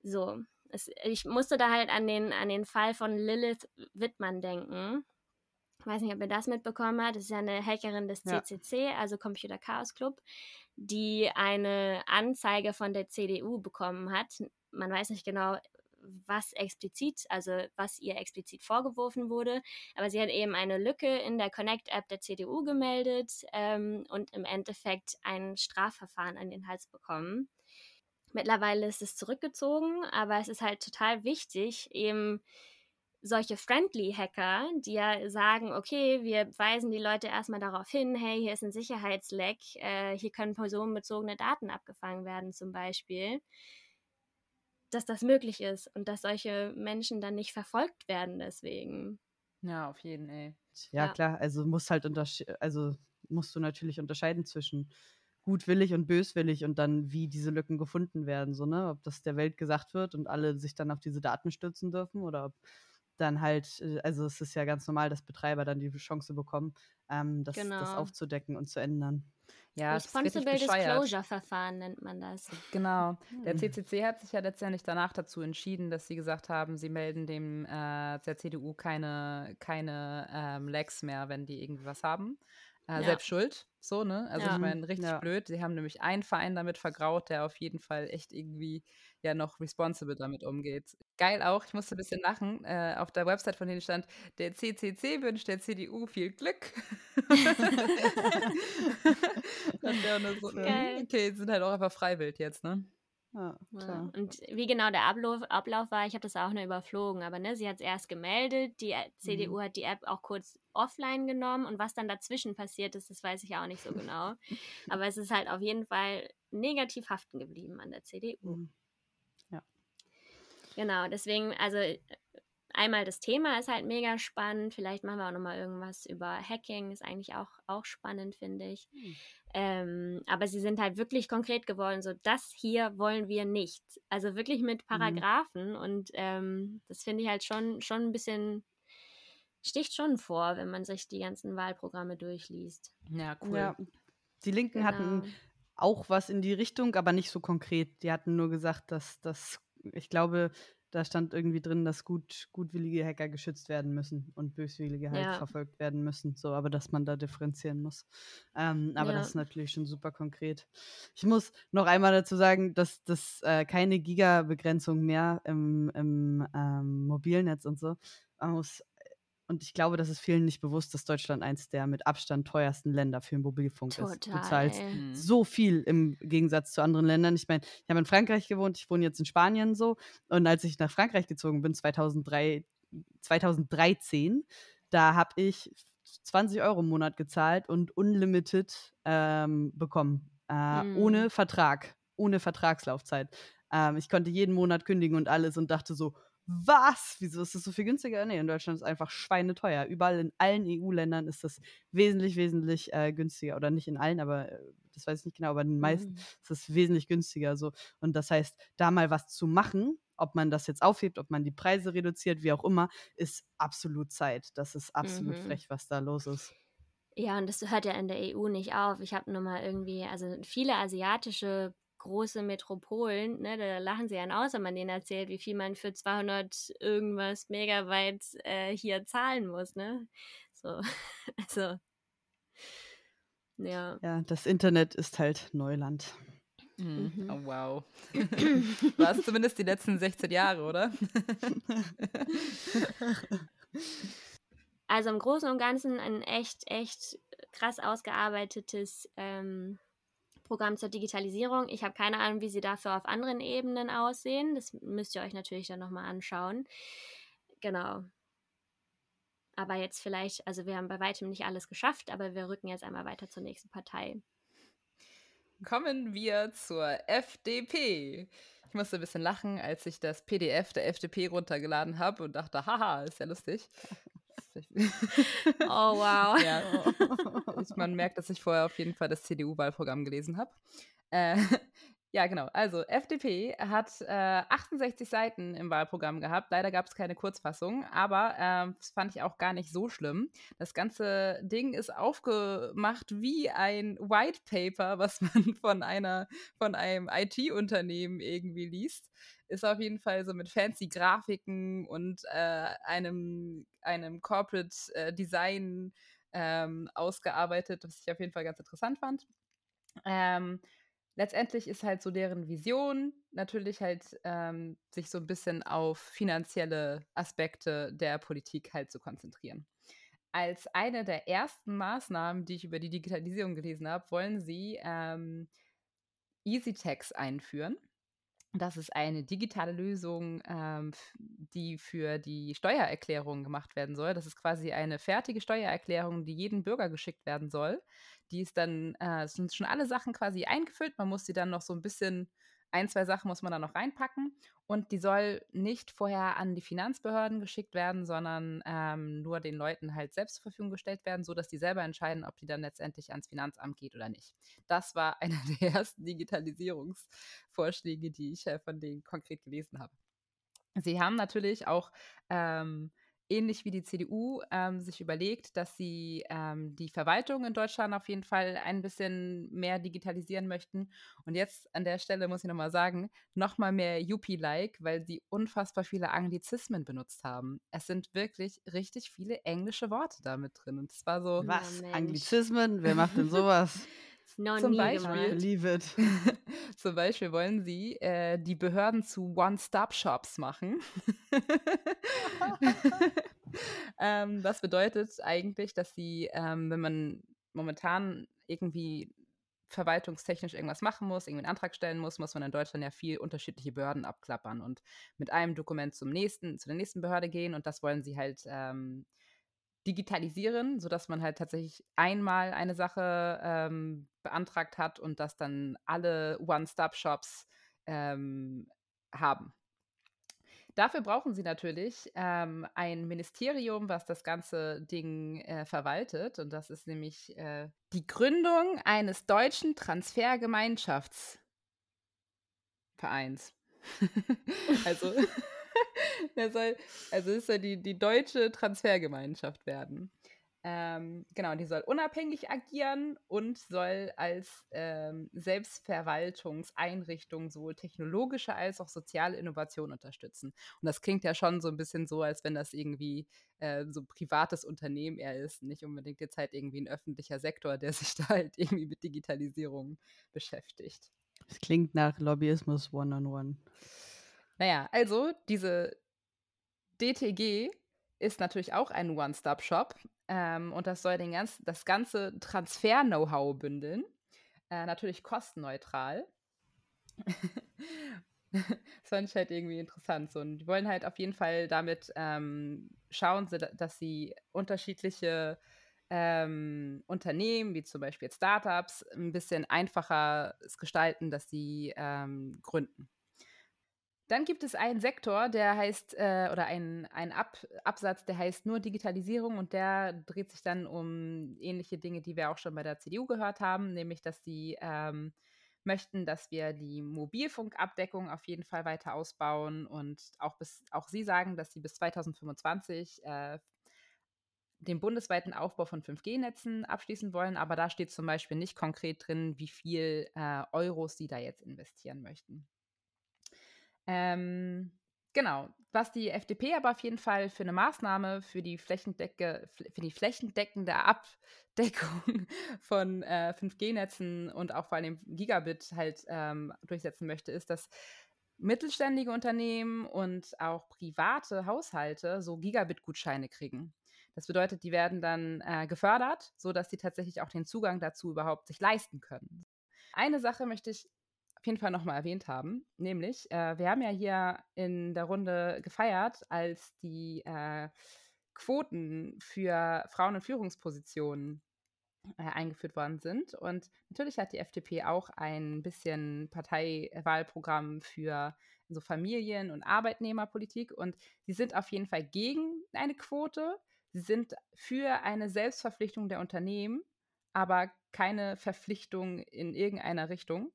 So, es, ich musste da halt an den, an den Fall von Lilith Wittmann denken ich weiß nicht, ob ihr das mitbekommen habt, das ist ja eine Hackerin des CCC, ja. also Computer Chaos Club, die eine Anzeige von der CDU bekommen hat. Man weiß nicht genau, was explizit, also was ihr explizit vorgeworfen wurde, aber sie hat eben eine Lücke in der Connect-App der CDU gemeldet ähm, und im Endeffekt ein Strafverfahren an den Hals bekommen. Mittlerweile ist es zurückgezogen, aber es ist halt total wichtig, eben solche Friendly Hacker, die ja sagen, okay, wir weisen die Leute erstmal darauf hin, hey, hier ist ein Sicherheitsleck, äh, hier können personenbezogene Daten abgefangen werden zum Beispiel, dass das möglich ist und dass solche Menschen dann nicht verfolgt werden deswegen. Ja, auf jeden Fall. Ja, ja, klar, also muss halt also musst du natürlich unterscheiden zwischen gutwillig und böswillig und dann wie diese Lücken gefunden werden, so, ne? Ob das der Welt gesagt wird und alle sich dann auf diese Daten stützen dürfen oder ob dann halt, äh, also es ist ja ganz normal, dass Betreiber dann die Chance bekommen, ähm, das, genau. das aufzudecken und zu ändern. Ja, Responsible Disclosure-Verfahren nennt man das. Genau. Der CCC hm. hat sich ja letztendlich danach dazu entschieden, dass sie gesagt haben, sie melden dem äh, der CDU keine, keine ähm, Lags mehr, wenn die irgendwie was haben. Äh, ja. Selbst schuld, so, ne? Also ja. ich meine, richtig ja. blöd. Sie haben nämlich einen Verein damit vergraut, der auf jeden Fall echt irgendwie ja noch responsible damit umgeht. Geil auch, ich musste ein bisschen lachen. Äh, auf der Website von denen stand, der CCC wünscht der CDU viel Glück. so, okay, sind halt auch einfach freiwillig jetzt, ne? Ja, Und wie genau der Ablauf, Ablauf war, ich habe das auch nur überflogen, aber ne, sie hat es erst gemeldet, die CDU mhm. hat die App auch kurz offline genommen und was dann dazwischen passiert ist, das weiß ich auch nicht so genau. aber es ist halt auf jeden Fall negativ haften geblieben an der CDU. Mhm. Genau, deswegen, also einmal das Thema ist halt mega spannend. Vielleicht machen wir auch nochmal irgendwas über Hacking, ist eigentlich auch, auch spannend, finde ich. Mhm. Ähm, aber sie sind halt wirklich konkret geworden, so das hier wollen wir nicht. Also wirklich mit mhm. Paragraphen mhm. und ähm, das finde ich halt schon, schon ein bisschen, sticht schon vor, wenn man sich die ganzen Wahlprogramme durchliest. Ja, cool. Ja. Die Linken genau. hatten auch was in die Richtung, aber nicht so konkret. Die hatten nur gesagt, dass das, ich glaube, da stand irgendwie drin, dass gut, gutwillige Hacker geschützt werden müssen und böswillige halt ja. verfolgt werden müssen. So, aber dass man da differenzieren muss. Ähm, aber ja. das ist natürlich schon super konkret. Ich muss noch einmal dazu sagen, dass das äh, keine Giga-Begrenzung mehr im, im ähm, Mobilnetz und so. Man muss und ich glaube, das ist vielen nicht bewusst, dass Deutschland eins der mit Abstand teuersten Länder für den Mobilfunk Total. ist. Du zahlst mhm. so viel im Gegensatz zu anderen Ländern. Ich meine, ich habe in Frankreich gewohnt, ich wohne jetzt in Spanien so. Und als ich nach Frankreich gezogen bin, 2003, 2013, da habe ich 20 Euro im Monat gezahlt und unlimited ähm, bekommen. Äh, mhm. Ohne Vertrag, ohne Vertragslaufzeit. Ähm, ich konnte jeden Monat kündigen und alles und dachte so, was? Wieso ist das so viel günstiger? Nee, in Deutschland ist es einfach schweineteuer. Überall in allen EU-Ländern ist das wesentlich, wesentlich äh, günstiger. Oder nicht in allen, aber äh, das weiß ich nicht genau, aber in den meisten mhm. ist es wesentlich günstiger. So. Und das heißt, da mal was zu machen, ob man das jetzt aufhebt, ob man die Preise reduziert, wie auch immer, ist absolut Zeit. Das ist absolut mhm. frech, was da los ist. Ja, und das hört ja in der EU nicht auf. Ich habe nur mal irgendwie, also viele asiatische große Metropolen, ne, da lachen sie einen aus, wenn man denen erzählt, wie viel man für 200 irgendwas Megabyte äh, hier zahlen muss, ne? So, also, ja. Ja, das Internet ist halt Neuland. Mhm. mhm. Oh, wow. War es zumindest die letzten 16 Jahre, oder? also im Großen und Ganzen ein echt, echt krass ausgearbeitetes ähm, Programm zur Digitalisierung. Ich habe keine Ahnung, wie sie dafür auf anderen Ebenen aussehen. Das müsst ihr euch natürlich dann nochmal anschauen. Genau. Aber jetzt vielleicht, also wir haben bei weitem nicht alles geschafft, aber wir rücken jetzt einmal weiter zur nächsten Partei. Kommen wir zur FDP. Ich musste ein bisschen lachen, als ich das PDF der FDP runtergeladen habe und dachte, haha, ist ja lustig. Oh, wow. Ja. Man merkt, dass ich vorher auf jeden Fall das CDU-Wahlprogramm gelesen habe. Äh, ja, genau. Also, FDP hat äh, 68 Seiten im Wahlprogramm gehabt. Leider gab es keine Kurzfassung, aber äh, das fand ich auch gar nicht so schlimm. Das ganze Ding ist aufgemacht wie ein White Paper, was man von einer, von einem IT-Unternehmen irgendwie liest ist auf jeden Fall so mit fancy Grafiken und äh, einem, einem Corporate äh, Design ähm, ausgearbeitet, was ich auf jeden Fall ganz interessant fand. Ähm, letztendlich ist halt so deren Vision natürlich halt ähm, sich so ein bisschen auf finanzielle Aspekte der Politik halt zu konzentrieren. Als eine der ersten Maßnahmen, die ich über die Digitalisierung gelesen habe, wollen sie ähm, EasyTax einführen. Das ist eine digitale Lösung, ähm, die für die Steuererklärung gemacht werden soll. Das ist quasi eine fertige Steuererklärung, die jedem Bürger geschickt werden soll. Die ist dann, äh, sind schon alle Sachen quasi eingefüllt. Man muss sie dann noch so ein bisschen ein, zwei Sachen muss man da noch reinpacken und die soll nicht vorher an die Finanzbehörden geschickt werden, sondern ähm, nur den Leuten halt selbst zur Verfügung gestellt werden, sodass die selber entscheiden, ob die dann letztendlich ans Finanzamt geht oder nicht. Das war einer der ersten Digitalisierungsvorschläge, die ich äh, von denen konkret gelesen habe. Sie haben natürlich auch ähm, ähnlich wie die CDU ähm, sich überlegt, dass sie ähm, die Verwaltung in Deutschland auf jeden Fall ein bisschen mehr digitalisieren möchten. Und jetzt an der Stelle muss ich nochmal sagen, nochmal mehr Yuppie-like, weil sie unfassbar viele Anglizismen benutzt haben. Es sind wirklich richtig viele englische Worte damit drin. Und es war so. Was? Ja, Anglizismen? Wer macht denn sowas? Noch Zum Beispiel, Believe it. Zum Beispiel wollen sie äh, die Behörden zu One-Stop-Shops machen. ähm, das bedeutet eigentlich, dass sie, ähm, wenn man momentan irgendwie verwaltungstechnisch irgendwas machen muss, irgendwie einen Antrag stellen muss, muss man in Deutschland ja viel unterschiedliche Behörden abklappern und mit einem Dokument zum nächsten, zu der nächsten Behörde gehen und das wollen sie halt ähm, digitalisieren, sodass man halt tatsächlich einmal eine Sache ähm, beantragt hat und das dann alle One-Stop-Shops ähm, haben. Dafür brauchen sie natürlich ähm, ein Ministerium, was das ganze Ding äh, verwaltet. Und das ist nämlich äh, die Gründung eines deutschen Transfergemeinschaftsvereins. also soll, also es soll die, die deutsche Transfergemeinschaft werden. Ähm, genau, die soll unabhängig agieren und soll als ähm, Selbstverwaltungseinrichtung sowohl technologische als auch soziale Innovation unterstützen. Und das klingt ja schon so ein bisschen so, als wenn das irgendwie äh, so ein privates Unternehmen eher ist, nicht unbedingt jetzt halt irgendwie ein öffentlicher Sektor, der sich da halt irgendwie mit Digitalisierung beschäftigt. Es klingt nach Lobbyismus one-on-one. -on -one. Naja, also diese DTG ist natürlich auch ein One-Stop-Shop ähm, und das soll den ganz, das ganze Transfer-Know-how bündeln. Äh, natürlich kostenneutral. das fand ich halt irgendwie interessant. So. Und die wollen halt auf jeden Fall damit ähm, schauen, dass sie unterschiedliche ähm, Unternehmen, wie zum Beispiel Startups, ein bisschen einfacher gestalten, dass sie ähm, gründen. Dann gibt es einen Sektor, der heißt, äh, oder einen, Ab Absatz, der heißt nur Digitalisierung und der dreht sich dann um ähnliche Dinge, die wir auch schon bei der CDU gehört haben, nämlich dass sie ähm, möchten, dass wir die Mobilfunkabdeckung auf jeden Fall weiter ausbauen und auch, bis, auch sie sagen, dass sie bis 2025 äh, den bundesweiten Aufbau von 5G-Netzen abschließen wollen, aber da steht zum Beispiel nicht konkret drin, wie viel äh, Euros sie da jetzt investieren möchten. Ähm, genau. Was die FDP aber auf jeden Fall für eine Maßnahme für die, Flächendecke, für die flächendeckende Abdeckung von äh, 5G-Netzen und auch vor allem Gigabit halt ähm, durchsetzen möchte, ist, dass mittelständige Unternehmen und auch private Haushalte so Gigabit-Gutscheine kriegen. Das bedeutet, die werden dann äh, gefördert, sodass sie tatsächlich auch den Zugang dazu überhaupt sich leisten können. Eine Sache möchte ich auf jeden Fall nochmal erwähnt haben. Nämlich, äh, wir haben ja hier in der Runde gefeiert, als die äh, Quoten für Frauen in Führungspositionen äh, eingeführt worden sind. Und natürlich hat die FDP auch ein bisschen Parteiwahlprogramm für so Familien- und Arbeitnehmerpolitik. Und sie sind auf jeden Fall gegen eine Quote. Sie sind für eine Selbstverpflichtung der Unternehmen, aber keine Verpflichtung in irgendeiner Richtung.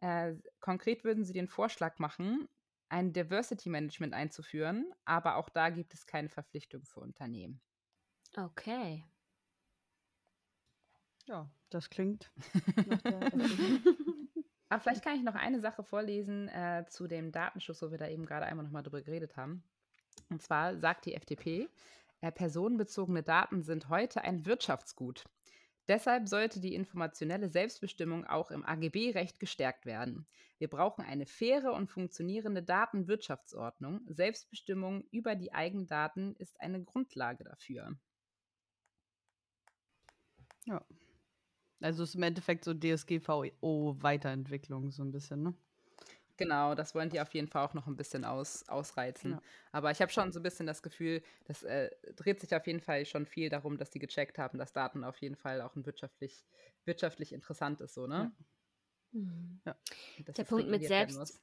Äh, konkret würden sie den Vorschlag machen, ein Diversity Management einzuführen, aber auch da gibt es keine Verpflichtung für Unternehmen. Okay. Ja, das klingt. aber vielleicht kann ich noch eine Sache vorlesen äh, zu dem Datenschutz, wo wir da eben gerade einmal nochmal drüber geredet haben. Und zwar sagt die FDP, äh, personenbezogene Daten sind heute ein Wirtschaftsgut. Deshalb sollte die informationelle Selbstbestimmung auch im AGB-Recht gestärkt werden. Wir brauchen eine faire und funktionierende Datenwirtschaftsordnung. Selbstbestimmung über die eigenen Daten ist eine Grundlage dafür. Ja. Also ist im Endeffekt so DSGVO-Weiterentwicklung so ein bisschen, ne? Genau, das wollen die auf jeden Fall auch noch ein bisschen aus, ausreizen. Ja. Aber ich habe schon so ein bisschen das Gefühl, das äh, dreht sich auf jeden Fall schon viel darum, dass die gecheckt haben, dass Daten auf jeden Fall auch ein wirtschaftlich, wirtschaftlich interessant ist, so, ne? Mhm. Ja, Der Punkt mit Selbst, muss.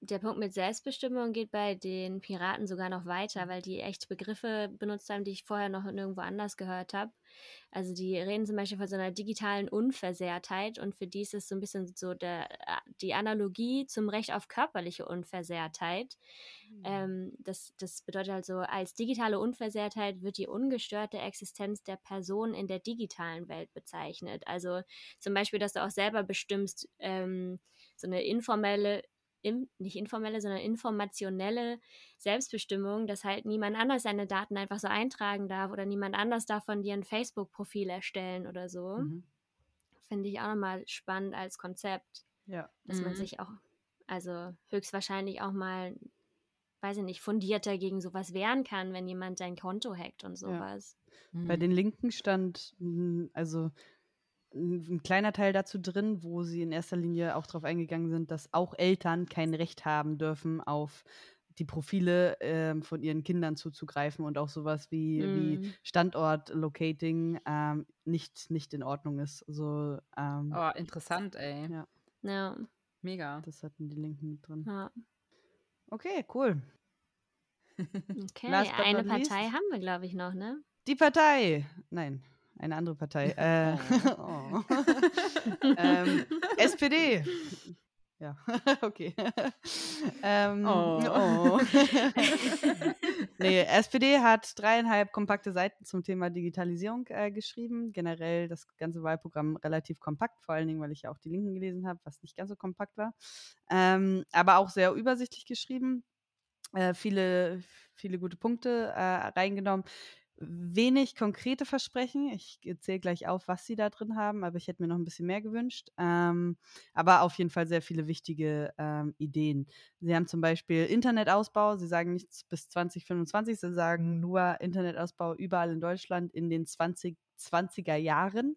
Der Punkt mit Selbstbestimmung geht bei den Piraten sogar noch weiter, Mhm. weil die echt Begriffe benutzt haben, die ich vorher noch nirgendwo anders gehört habe. Also die reden zum Beispiel von so einer digitalen Unversehrtheit und für die ist es so ein bisschen so der, die Analogie zum Recht auf körperliche Unversehrtheit. Mhm. Ähm, das, das bedeutet also, als digitale Unversehrtheit wird die ungestörte Existenz der Person in der digitalen Welt bezeichnet. Also zum Beispiel, dass du auch selber bestimmst, ähm, so eine informelle, im, nicht informelle, sondern informationelle Selbstbestimmung, dass halt niemand anders seine Daten einfach so eintragen darf oder niemand anders darf von dir ein Facebook-Profil erstellen oder so. Mhm. Finde ich auch nochmal spannend als Konzept, Ja. dass man Mhm. sich auch, also höchstwahrscheinlich auch mal weiß ich nicht, fundierter gegen sowas wehren kann, wenn jemand dein Konto hackt und sowas. Bei Mhm. den Linken stand also ein ein kleiner Teil dazu drin, wo sie in erster Linie auch darauf eingegangen sind, dass auch Eltern kein Recht haben dürfen, auf die Profile ähm, von ihren Kindern zuzugreifen und auch sowas wie, wie Mm. Standort-Locating ähm, nicht, nicht in Ordnung ist. So, ähm, Oh, interessant, ey. Ja. Ja, Mega. das hatten die Linken mit drin. ja. Okay, cool. Okay, eine not least. Partei haben wir, glaube ich, noch, ne? Die Partei. Nein, eine andere Partei. Äh, oh. ähm, SPD. Ja, okay. ähm, Oh. oh. nee, SPD hat dreieinhalb kompakte Seiten zum Thema Digitalisierung äh, geschrieben. Generell das ganze Wahlprogramm relativ kompakt, vor allen Dingen, weil ich ja auch die Linken gelesen habe, was nicht ganz so kompakt war. Ähm, aber auch sehr übersichtlich geschrieben. Äh, viele, viele gute Punkte äh, reingenommen. Wenig konkrete Versprechen. Ich zähle gleich auf, was sie da drin haben, aber ich hätte mir noch ein bisschen mehr gewünscht. Ähm, aber auf jeden Fall sehr viele wichtige ähm, Ideen. Sie haben zum Beispiel Internetausbau. Sie sagen nichts bis 2025, sie sagen nur Internetausbau überall in Deutschland in den 2020er Jahren.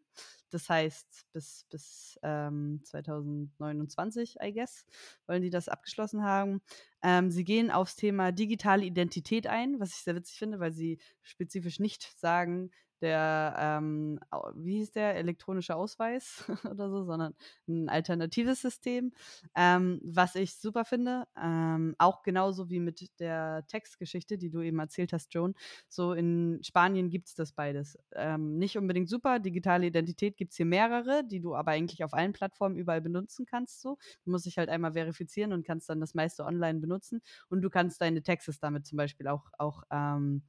Das heißt, bis, bis ähm, 2029, I guess, wollen die das abgeschlossen haben. Ähm, sie gehen aufs Thema digitale Identität ein, was ich sehr witzig finde, weil sie spezifisch nicht sagen, der, ähm, wie hieß der, elektronische Ausweis oder so, sondern ein alternatives System, ähm, was ich super finde. Ähm, auch genauso wie mit der Textgeschichte, die du eben erzählt hast, Joan. So in Spanien gibt es das beides. Ähm, nicht unbedingt super. Digitale Identität gibt es hier mehrere, die du aber eigentlich auf allen Plattformen überall benutzen kannst. So. Du musst dich halt einmal verifizieren und kannst dann das meiste online benutzen. Und du kannst deine Texte damit zum Beispiel auch, auch ähm,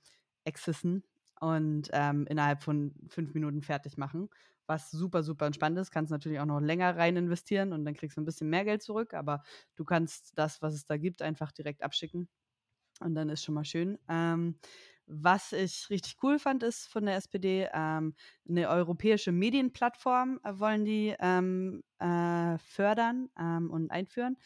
accessen und ähm, innerhalb von fünf Minuten fertig machen. Was super, super entspannt ist. Kannst natürlich auch noch länger rein investieren und dann kriegst du ein bisschen mehr Geld zurück, aber du kannst das, was es da gibt, einfach direkt abschicken. Und dann ist schon mal schön. Ähm, was ich richtig cool fand, ist von der SPD ähm, eine europäische Medienplattform äh, wollen die ähm, äh, fördern ähm, und einführen.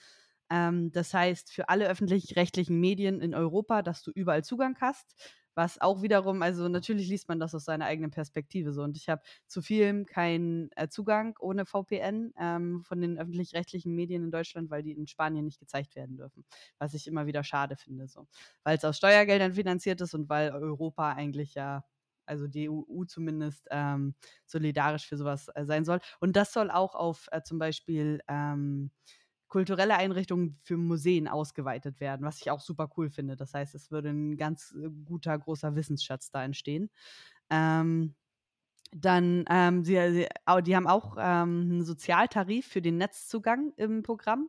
Ähm, das heißt, für alle öffentlich-rechtlichen Medien in Europa, dass du überall Zugang hast. Was auch wiederum, also natürlich liest man das aus seiner eigenen Perspektive so. Und ich habe zu vielem keinen äh, Zugang ohne VPN ähm, von den öffentlich-rechtlichen Medien in Deutschland, weil die in Spanien nicht gezeigt werden dürfen. Was ich immer wieder schade finde, so. Weil es aus Steuergeldern finanziert ist und weil Europa eigentlich ja also die EU zumindest ähm, solidarisch für sowas äh, sein soll. Und das soll auch auf äh, zum Beispiel ähm, kulturelle Einrichtungen für Museen ausgeweitet werden, was ich auch super cool finde. Das heißt, es würde ein ganz äh, guter, großer Wissensschatz da entstehen. Ähm, dann, ähm, sie, sie, au- die haben auch ähm, einen Sozialtarif für den Netzzugang im Programm.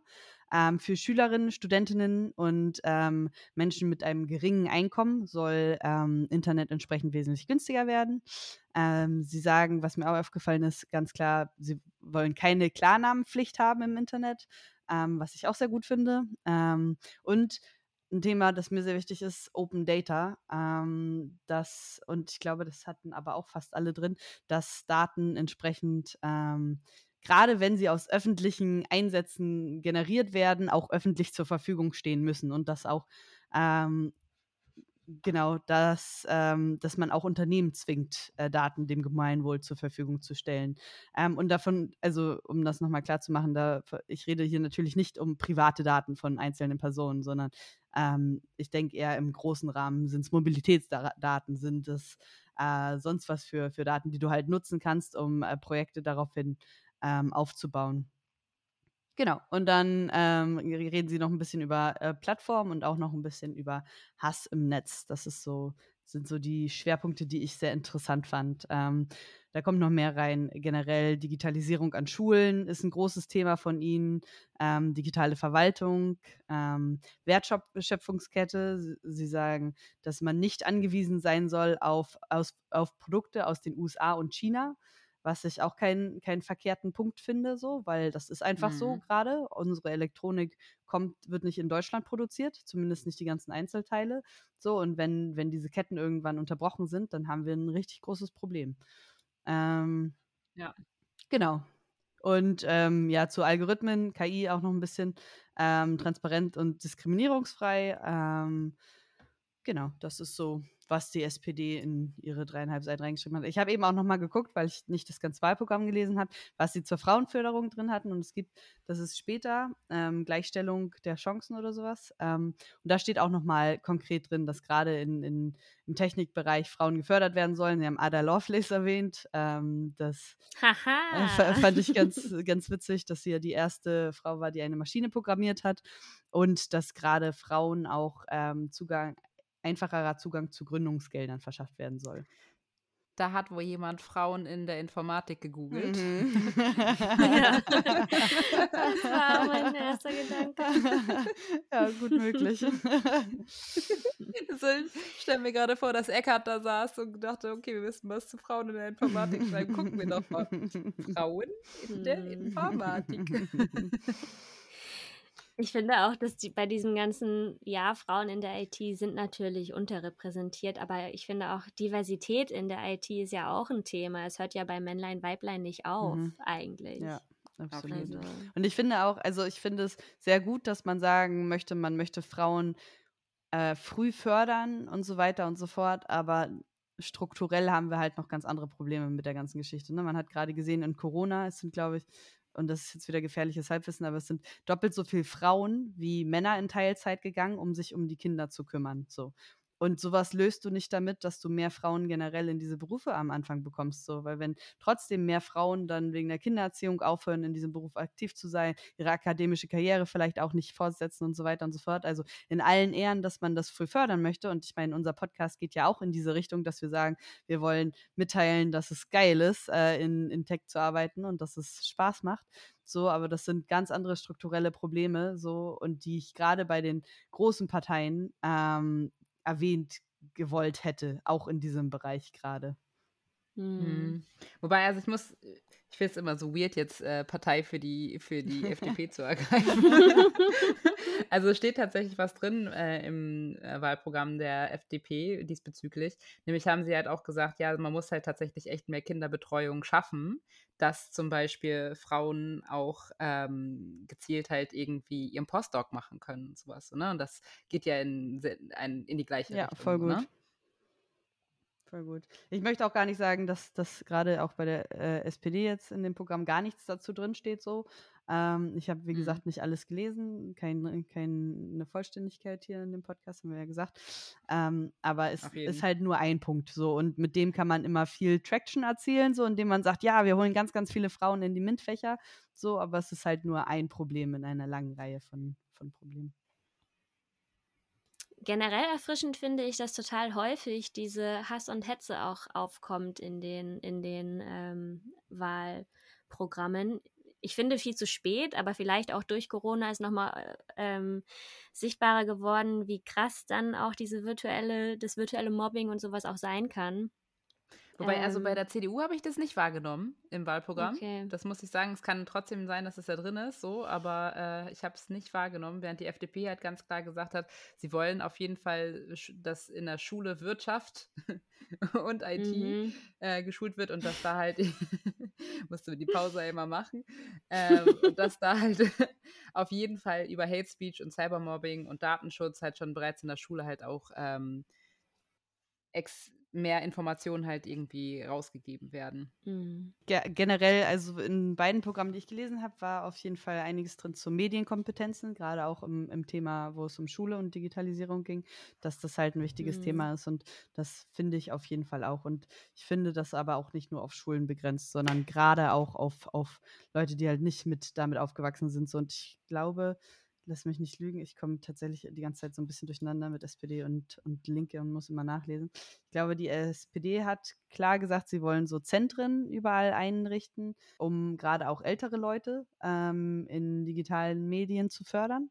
Ähm, für Schülerinnen, Studentinnen und ähm, Menschen mit einem geringen Einkommen soll ähm, Internet entsprechend wesentlich günstiger werden. Ähm, sie sagen, was mir auch aufgefallen ist, ganz klar, sie wollen keine Klarnamenpflicht haben im Internet, ähm, was ich auch sehr gut finde. Ähm, und ein Thema, das mir sehr wichtig ist, Open Data. Ähm, das, und ich glaube, das hatten aber auch fast alle drin, dass Daten entsprechend, ähm, gerade wenn sie aus öffentlichen Einsätzen generiert werden, auch öffentlich zur Verfügung stehen müssen und dass auch ähm, genau, dass, ähm, dass man auch Unternehmen zwingt, äh, Daten dem Gemeinwohl zur Verfügung zu stellen. Ähm, und davon, also um das nochmal klar zu machen, da, ich rede hier natürlich nicht um private Daten von einzelnen Personen, sondern ähm, ich denke eher im großen Rahmen sind es Mobilitätsdaten, sind es äh, sonst was für, für Daten, die du halt nutzen kannst, um äh, Projekte daraufhin ähm, aufzubauen. Genau. Und dann ähm, reden sie noch ein bisschen über äh, Plattformen und auch noch ein bisschen über Hass im Netz. Das ist so, sind so die Schwerpunkte, die ich sehr interessant fand. Ähm, da kommt noch mehr rein. Generell Digitalisierung an Schulen ist ein großes Thema von ihnen. Ähm, digitale Verwaltung, ähm, Wertschöpfungskette. Sie sagen, dass man nicht angewiesen sein soll auf, aus, auf Produkte aus den USA und China was ich auch keinen keinen verkehrten Punkt finde, so, weil das ist einfach mhm. so gerade. Unsere Elektronik kommt, wird nicht in Deutschland produziert, zumindest nicht die ganzen Einzelteile. So, und wenn, wenn diese Ketten irgendwann unterbrochen sind, dann haben wir ein richtig großes Problem. Ähm, ja. Genau. Und ähm, ja, zu Algorithmen, KI auch noch ein bisschen ähm, transparent und diskriminierungsfrei. Ähm, genau, das ist so was die SPD in ihre dreieinhalb Seiten reingeschrieben hat. Ich habe eben auch nochmal geguckt, weil ich nicht das ganze Wahlprogramm gelesen habe, was sie zur Frauenförderung drin hatten. Und es gibt, das ist später, ähm, Gleichstellung der Chancen oder sowas. Ähm, und da steht auch nochmal konkret drin, dass gerade in, in, im Technikbereich Frauen gefördert werden sollen. Sie haben Ada Lovelace erwähnt. Ähm, das äh, fand ich ganz, ganz witzig, dass sie ja die erste Frau war, die eine Maschine programmiert hat. Und dass gerade Frauen auch ähm, Zugang einfacherer Zugang zu Gründungsgeldern verschafft werden soll. Da hat wohl jemand Frauen in der Informatik gegoogelt. Mhm. ja. Das war mein erster Gedanke. Ja, gut möglich. So, ich stelle mir gerade vor, dass Eckhard da saß und dachte, okay, wir müssen was zu Frauen in der Informatik schreiben. Gucken wir doch mal. Frauen in der. Informatik. Ich finde auch, dass die bei diesem ganzen, ja, Frauen in der IT sind natürlich unterrepräsentiert, aber ich finde auch Diversität in der IT ist ja auch ein Thema. Es hört ja bei Männlein, Weiblein nicht auf, mhm. eigentlich. Ja. Absolut. Also. Und ich finde auch, also ich finde es sehr gut, dass man sagen möchte, man möchte Frauen äh, früh fördern und so weiter und so fort, aber strukturell haben wir halt noch ganz andere Probleme mit der ganzen Geschichte. Ne? Man hat gerade gesehen in Corona, es sind, glaube ich, und das ist jetzt wieder gefährliches Halbwissen, aber es sind doppelt so viele Frauen wie Männer in Teilzeit gegangen, um sich um die Kinder zu kümmern. So. Und sowas löst du nicht damit, dass du mehr Frauen generell in diese Berufe am Anfang bekommst. So, weil wenn trotzdem mehr Frauen dann wegen der Kindererziehung aufhören, in diesem Beruf aktiv zu sein, ihre akademische Karriere vielleicht auch nicht fortsetzen und so weiter und so fort. Also in allen Ehren, dass man das früh fördern möchte. Und ich meine, unser Podcast geht ja auch in diese Richtung, dass wir sagen, wir wollen mitteilen, dass es geil ist, äh, in, in Tech zu arbeiten und dass es Spaß macht so, aber das sind ganz andere strukturelle Probleme, so, und die ich gerade bei den großen Parteien ähm, erwähnt gewollt hätte, auch in diesem Bereich gerade. Mhm. Wobei, also ich muss, ich finde es immer so weird, jetzt äh, Partei für die, für die FDP zu ergreifen. also steht tatsächlich was drin äh, im äh, Wahlprogramm der FDP diesbezüglich. Nämlich haben sie halt auch gesagt, ja, man muss halt tatsächlich echt mehr Kinderbetreuung schaffen, dass zum Beispiel Frauen auch ähm, gezielt halt irgendwie ihren Postdoc machen können und sowas. Ne? Und das geht ja in, in, in die gleiche ja, Richtung. Ja, voll gut. Ne? Voll gut. Ich möchte auch gar nicht sagen, dass das gerade auch bei der äh, SPD jetzt in dem Programm gar nichts dazu drin steht so. Ähm, ich habe, wie mhm. gesagt, nicht alles gelesen, keine kein, Vollständigkeit hier in dem Podcast, haben wir ja gesagt. Ähm, aber es ist halt nur ein Punkt so und mit dem kann man immer viel Traction erzielen, so indem man sagt, ja, wir holen ganz, ganz viele Frauen in die MINT-Fächer, so, aber es ist halt nur ein Problem in einer langen Reihe von, von Problemen generell erfrischend finde ich, dass total häufig diese Hass und Hetze auch aufkommt in den, in den ähm, Wahlprogrammen. Ich finde viel zu spät, aber vielleicht auch durch Corona ist nochmal ähm, sichtbarer geworden, wie krass dann auch diese virtuelle, das virtuelle Mobbing und sowas auch sein kann. Wobei, ähm, also bei ähm. der CDU habe ich das nicht wahrgenommen im Wahlprogramm. Okay. Das muss ich sagen. Es kann trotzdem sein, dass es da drin ist, so, aber äh, ich habe es nicht wahrgenommen, während die FDP halt ganz klar gesagt hat, sie wollen auf jeden Fall, dass in der Schule Wirtschaft und IT mhm. äh, geschult wird und dass da halt, musste die Pause immer machen, ähm, und dass da halt auf jeden Fall über Hate Speech und Cybermobbing und Datenschutz halt schon bereits in der Schule halt auch ähm, ex mehr Informationen halt irgendwie rausgegeben werden. Mhm. Ge generell, also in beiden Programmen, die ich gelesen habe, war auf jeden Fall einiges drin zu Medienkompetenzen, gerade auch im, im Thema, wo es um Schule und Digitalisierung ging, dass das halt ein wichtiges mhm. Thema ist und das finde ich auf jeden Fall auch. Und ich finde das aber auch nicht nur auf Schulen begrenzt, sondern gerade auch auf, auf Leute, die halt nicht mit damit aufgewachsen sind. So. Und ich glaube, lass mich nicht lügen, ich komme tatsächlich die ganze Zeit so ein bisschen durcheinander mit SPD und, und Linke und muss immer nachlesen. Ich glaube, die SPD hat klar gesagt, sie wollen so Zentren überall einrichten, um gerade auch ältere Leute ähm, in digitalen Medien zu fördern.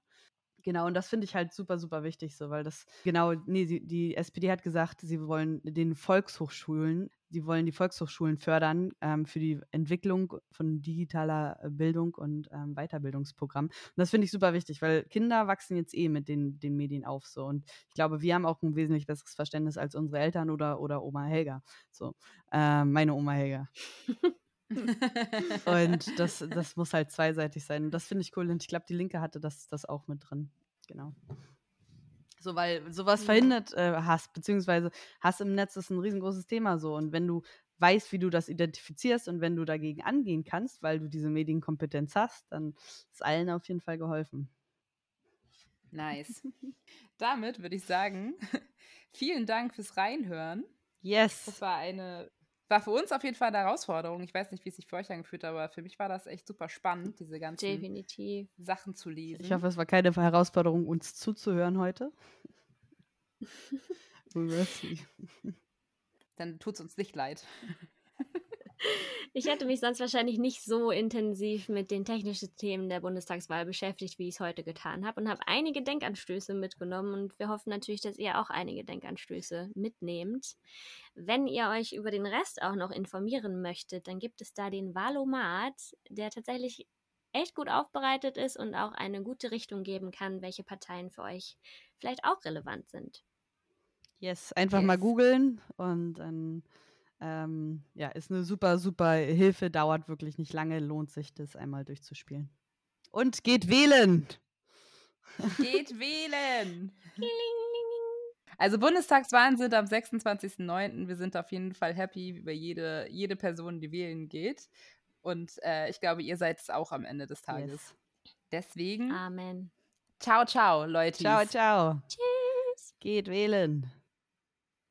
Genau, und das finde ich halt super, super wichtig, so, weil das, genau, nee, die, die SPD hat gesagt, sie wollen den Volkshochschulen, sie wollen die Volkshochschulen fördern ähm, für die Entwicklung von digitaler äh, Bildung und ähm, Weiterbildungsprogramm. Und das finde ich super wichtig, weil Kinder wachsen jetzt eh mit den, den Medien auf, so. Und ich glaube, wir haben auch ein wesentlich besseres Verständnis als unsere Eltern oder, oder Oma Helga, so. Äh, meine Oma Helga. und das, das muss halt zweiseitig sein. Und das finde ich cool. Und ich glaube, die Linke hatte das, das auch mit drin. Genau. So, weil sowas verhindert äh, Hass, beziehungsweise Hass im Netz ist ein riesengroßes Thema so. Und wenn du weißt, wie du das identifizierst und wenn du dagegen angehen kannst, weil du diese Medienkompetenz hast, dann ist allen auf jeden Fall geholfen. Nice. Damit würde ich sagen, vielen Dank fürs Reinhören. Yes. Das war eine war für uns auf jeden Fall eine Herausforderung. Ich weiß nicht, wie es sich für euch angefühlt hat, aber für mich war das echt super spannend, diese ganzen Definitiv. Sachen zu lesen. Ich hoffe, es war keine Herausforderung, uns zuzuhören heute. Dann tut es uns nicht leid. Ich hätte mich sonst wahrscheinlich nicht so intensiv mit den technischen Themen der Bundestagswahl beschäftigt, wie ich es heute getan habe und habe einige Denkanstöße mitgenommen und wir hoffen natürlich, dass ihr auch einige Denkanstöße mitnehmt. Wenn ihr euch über den Rest auch noch informieren möchtet, dann gibt es da den Valomat, der tatsächlich echt gut aufbereitet ist und auch eine gute Richtung geben kann, welche Parteien für euch vielleicht auch relevant sind. Yes, einfach yes. mal googeln und dann ähm, ja, ist eine super, super Hilfe, dauert wirklich nicht lange, lohnt sich das einmal durchzuspielen. Und geht wählen! Geht wählen! Also Bundestagswahlen sind am 26.09. Wir sind auf jeden Fall happy über jede, jede Person, die wählen geht. Und äh, ich glaube, ihr seid es auch am Ende des Tages. Yes. Deswegen. Amen. Ciao, ciao, Leute. Ciao, ciao. Tschüss. Geht wählen.